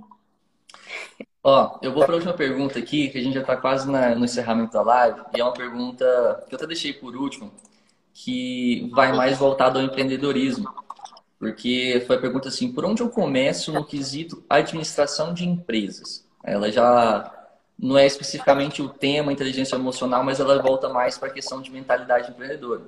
Ó, eu vou para a última pergunta aqui, que a gente já está quase na, no encerramento da live, e é uma pergunta que eu até deixei por último, que vai mais voltado ao empreendedorismo. Porque foi a pergunta assim, por onde eu começo no quesito administração de empresas? Ela já não é especificamente o tema inteligência emocional, mas ela volta mais para a questão de mentalidade empreendedora.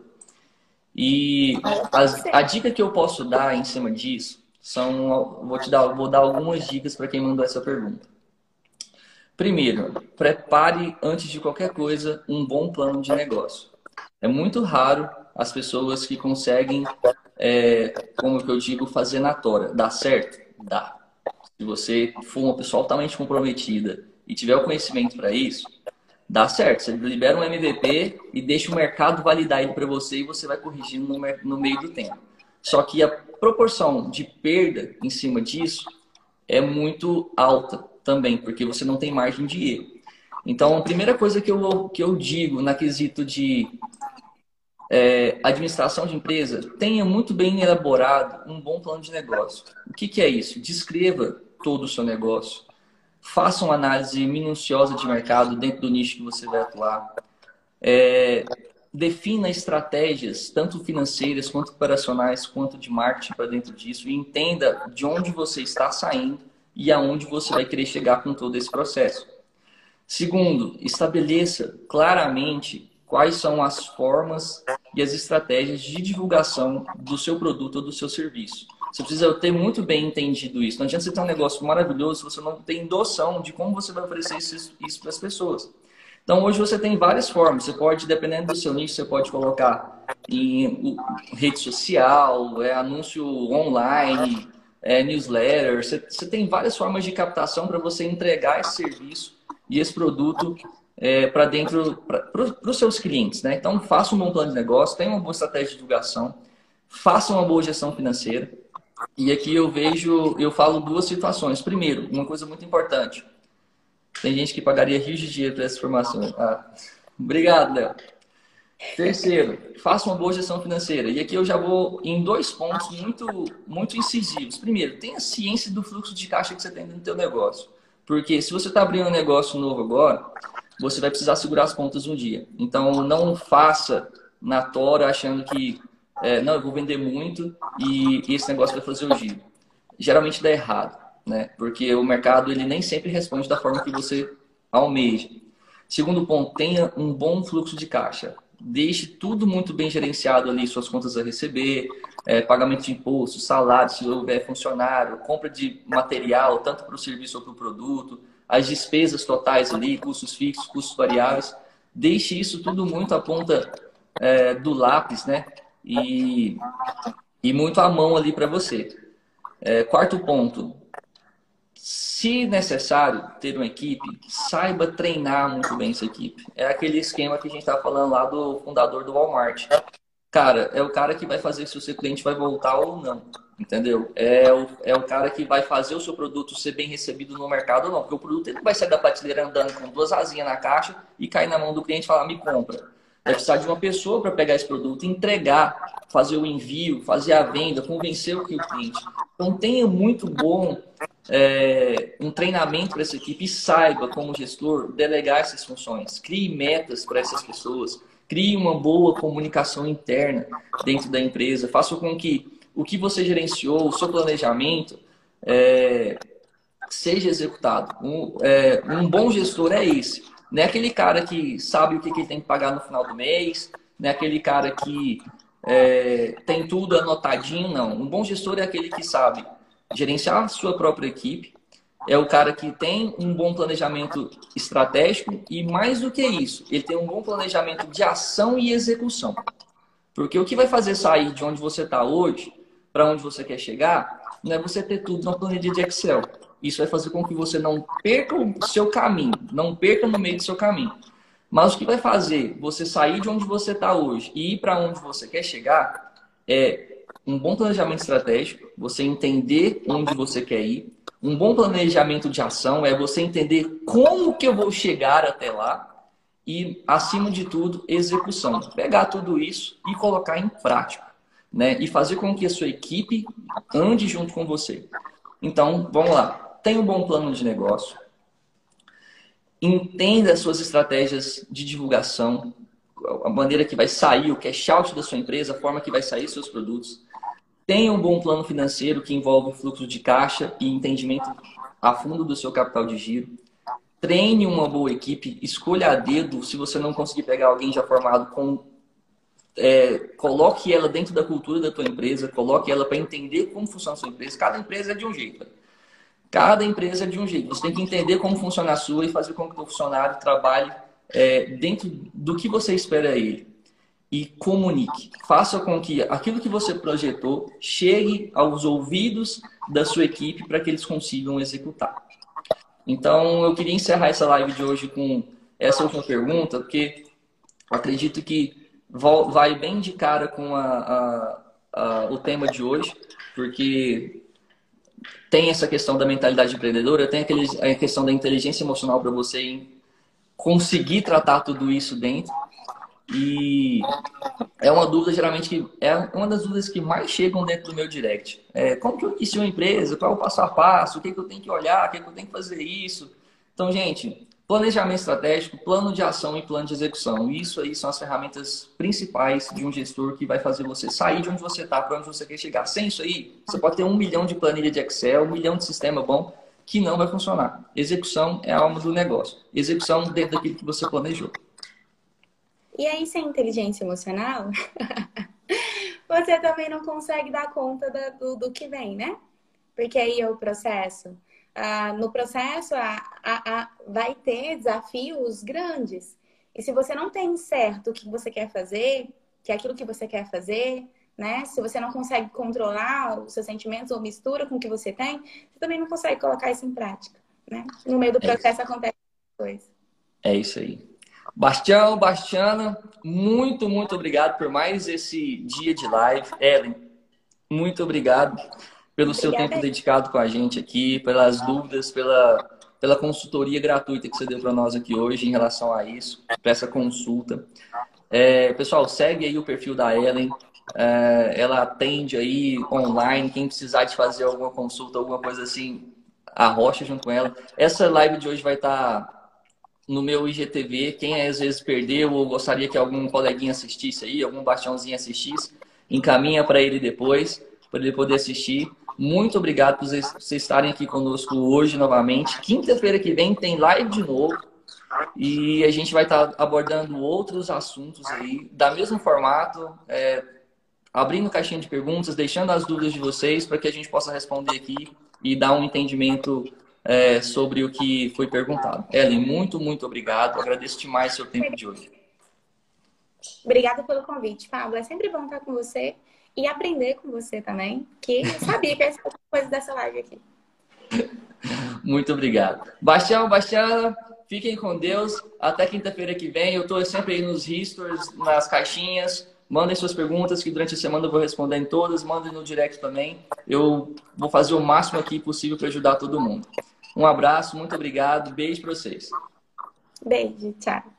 E as, a dica que eu posso dar em cima disso são, vou te dar, vou dar algumas dicas para quem mandou essa pergunta. Primeiro, prepare antes de qualquer coisa um bom plano de negócio. É muito raro as pessoas que conseguem, é, como eu digo, fazer na tora. Dá certo? Dá. Se você for uma pessoa altamente comprometida e tiver o conhecimento para isso, dá certo. Você libera um MVP e deixa o mercado validar ele para você e você vai corrigindo no meio do tempo. Só que a proporção de perda em cima disso é muito alta também, porque você não tem margem de erro. Então, a primeira coisa que eu, que eu digo na quesito de é, administração de empresa, tenha muito bem elaborado um bom plano de negócio. O que, que é isso? Descreva todo o seu negócio. Faça uma análise minuciosa de mercado dentro do nicho que você vai atuar. É, defina estratégias, tanto financeiras quanto operacionais, quanto de marketing para dentro disso e entenda de onde você está saindo e aonde você vai querer chegar com todo esse processo. Segundo, estabeleça claramente quais são as formas e as estratégias de divulgação do seu produto ou do seu serviço. Você precisa ter muito bem entendido isso. Não adianta você ter um negócio maravilhoso se você não tem noção de como você vai oferecer isso, para as pessoas. Então, hoje você tem várias formas. Você pode, dependendo do seu nicho, você pode colocar em rede social, é, anúncio online, é, newsletter, você, você, tem várias formas de captação para você entregar esse serviço e esse produto é, para dentro, para os seus clientes. Né? Então, faça um bom plano de negócio, tenha uma boa estratégia de divulgação, faça uma boa gestão financeira. E aqui eu vejo, eu falo duas situações. Primeiro, uma coisa muito importante. Tem gente que pagaria rios de dinheiro para essa informação. Ah, obrigado, Léo. Terceiro, faça uma boa gestão financeira. E aqui eu já vou em dois pontos muito, muito incisivos. Primeiro, tenha ciência do fluxo de caixa que você tem no seu negócio. Porque se você está abrindo um negócio novo agora, você vai precisar segurar as pontas um dia. Então, não faça na tora achando que, é, não, eu vou vender muito e esse negócio vai fazer o giro. Geralmente dá errado, né? Porque o mercado ele nem sempre responde da forma que você almeja. Segundo ponto, tenha um bom fluxo de caixa deixe tudo muito bem gerenciado ali, suas contas a receber, é, pagamento de imposto, salário, se houver funcionário, compra de material, tanto para o serviço ou para o produto, as despesas totais ali, custos fixos, custos variáveis. Deixe isso tudo muito à ponta é, do lápis, né? E, e muito à mão ali para você. É, quarto ponto, se necessário ter uma equipe, saiba treinar muito bem essa equipe. É aquele esquema que a gente estava falando lá do fundador do Walmart. Cara, é o cara que vai fazer se o seu cliente vai voltar ou não. Entendeu? É o, é o cara que vai fazer o seu produto ser bem recebido no mercado ou não. Porque o produto ele não vai sair da prateleira andando com duas asinhas na caixa e cair na mão do cliente e falar, me compra. Vai precisar de uma pessoa para pegar esse produto, entregar, fazer o envio, fazer a venda, convencer o cliente. Então tenha muito bom é, um treinamento para essa equipe e saiba, como gestor, delegar essas funções. Crie metas para essas pessoas, crie uma boa comunicação interna dentro da empresa, faça com que o que você gerenciou, o seu planejamento, é, seja executado. Um, é, um, bom gestor é esse. Não é aquele cara que sabe o que, ele tem que pagar no final do mês, não é aquele cara que é, tem tudo anotadinho, não. Um bom gestor é aquele que sabe gerenciar a sua própria equipe, é o cara que tem um bom planejamento estratégico e, mais do que isso, ele tem um bom planejamento de ação e execução. Porque o que vai fazer sair de onde você está hoje para onde você quer chegar não é você ter tudo na planilha de Excel. Isso vai fazer com que você não perca o seu caminho, não perca no meio do seu caminho. Mas o que vai fazer você sair de onde você está hoje e ir para onde você quer chegar é um bom planejamento estratégico, você entender onde você quer ir. Um bom planejamento de ação é você entender como que eu vou chegar até lá e, acima de tudo, execução. Pegar tudo isso e colocar em prática, né? E fazer com que a sua equipe ande junto com você. Então, vamos lá. Tenha um bom plano de negócio. Entenda as suas estratégias de divulgação, a maneira que vai sair o cash out da sua empresa, a forma que vai sair seus produtos. Tenha um bom plano financeiro que envolve fluxo de caixa e entendimento a fundo do seu capital de giro. Treine uma boa equipe, escolha a dedo. Se você não conseguir pegar alguém já formado, com, é, coloque ela dentro da cultura da tua empresa, coloque ela para entender como funciona a sua empresa. Cada empresa é de um jeito. Cada empresa é de um jeito. Você tem que entender como funciona a sua e fazer com que o funcionário trabalhe é, dentro do que você espera ele e comunique. Faça com que aquilo que você projetou chegue aos ouvidos da sua equipe para que eles consigam executar. Então, eu queria encerrar essa live de hoje com essa última pergunta, porque acredito que vai bem de cara com a, a, a, o tema de hoje, porque tem essa questão da mentalidade empreendedora, tem aquele, a questão da inteligência emocional para você conseguir tratar tudo isso dentro. E é uma dúvida, geralmente, que é uma das dúvidas que mais chegam dentro do meu direct. É, como que eu inicio uma empresa? Qual é o passo a passo? O que, que eu tenho que olhar? O que, que eu tenho que fazer isso? Então, gente, planejamento estratégico, plano de ação e plano de execução. Isso aí são as ferramentas principais de um gestor que vai fazer você sair de onde você está para onde você quer chegar. Sem isso aí, você pode ter um milhão de planilha de Excel, um milhão de sistema bom que não vai funcionar. Execução é a alma do negócio. Execução dentro daquilo que você planejou. E aí, sem inteligência emocional, <laughs> você também não consegue dar conta do, do que vem, né? Porque aí é o processo. Ah, no processo, vai ter desafios grandes. E se você não tem certo o que você quer fazer, que é aquilo que você quer fazer, né? Se você não consegue controlar os seus sentimentos ou mistura com o que você tem, você também não consegue colocar isso em prática, né? No meio do é processo é acontece coisa. É isso aí. Bastião, Bastiana, muito, muito obrigado por mais esse dia de live. Ellen, muito obrigado pelo Obrigada. seu tempo dedicado com a gente aqui, pelas dúvidas, pela, pela consultoria gratuita que você deu para nós aqui hoje em relação a isso, para essa consulta. É, pessoal, segue aí o perfil da Ellen. É, ela atende aí online. Quem precisar de fazer alguma consulta, alguma coisa assim, arrocha junto com ela. Essa live de hoje vai estar tá no meu IGTV. Quem às vezes perdeu ou gostaria que algum coleguinha assistisse aí, algum bastiãozinho assistisse, encaminha para ele depois, para ele poder assistir. Muito obrigado por vocês estarem aqui conosco hoje novamente. Quinta-feira que vem tem live de novo. E a gente vai estar abordando outros assuntos aí, da mesmo formato, é, abrindo caixinha de perguntas, deixando as dúvidas de vocês para que a gente possa responder aqui e dar um entendimento é, sobre o que foi perguntado. Ellen, muito, muito obrigado. Agradeço demais o seu tempo de hoje. Obrigada pelo convite, Pablo. É sempre bom estar com você e aprender com você também, que eu sabia que ser coisa dessa live aqui. <laughs> Muito obrigado. Bastião, Bastiana, fiquem com Deus. Até quinta-feira que vem. Eu estou sempre aí nos stories, nas caixinhas. Mandem suas perguntas, que durante a semana eu vou responder em todas. Mandem no direct também. Eu vou fazer o máximo aqui possível para ajudar todo mundo. Um abraço, muito obrigado. Beijo para vocês. Beijo, tchau.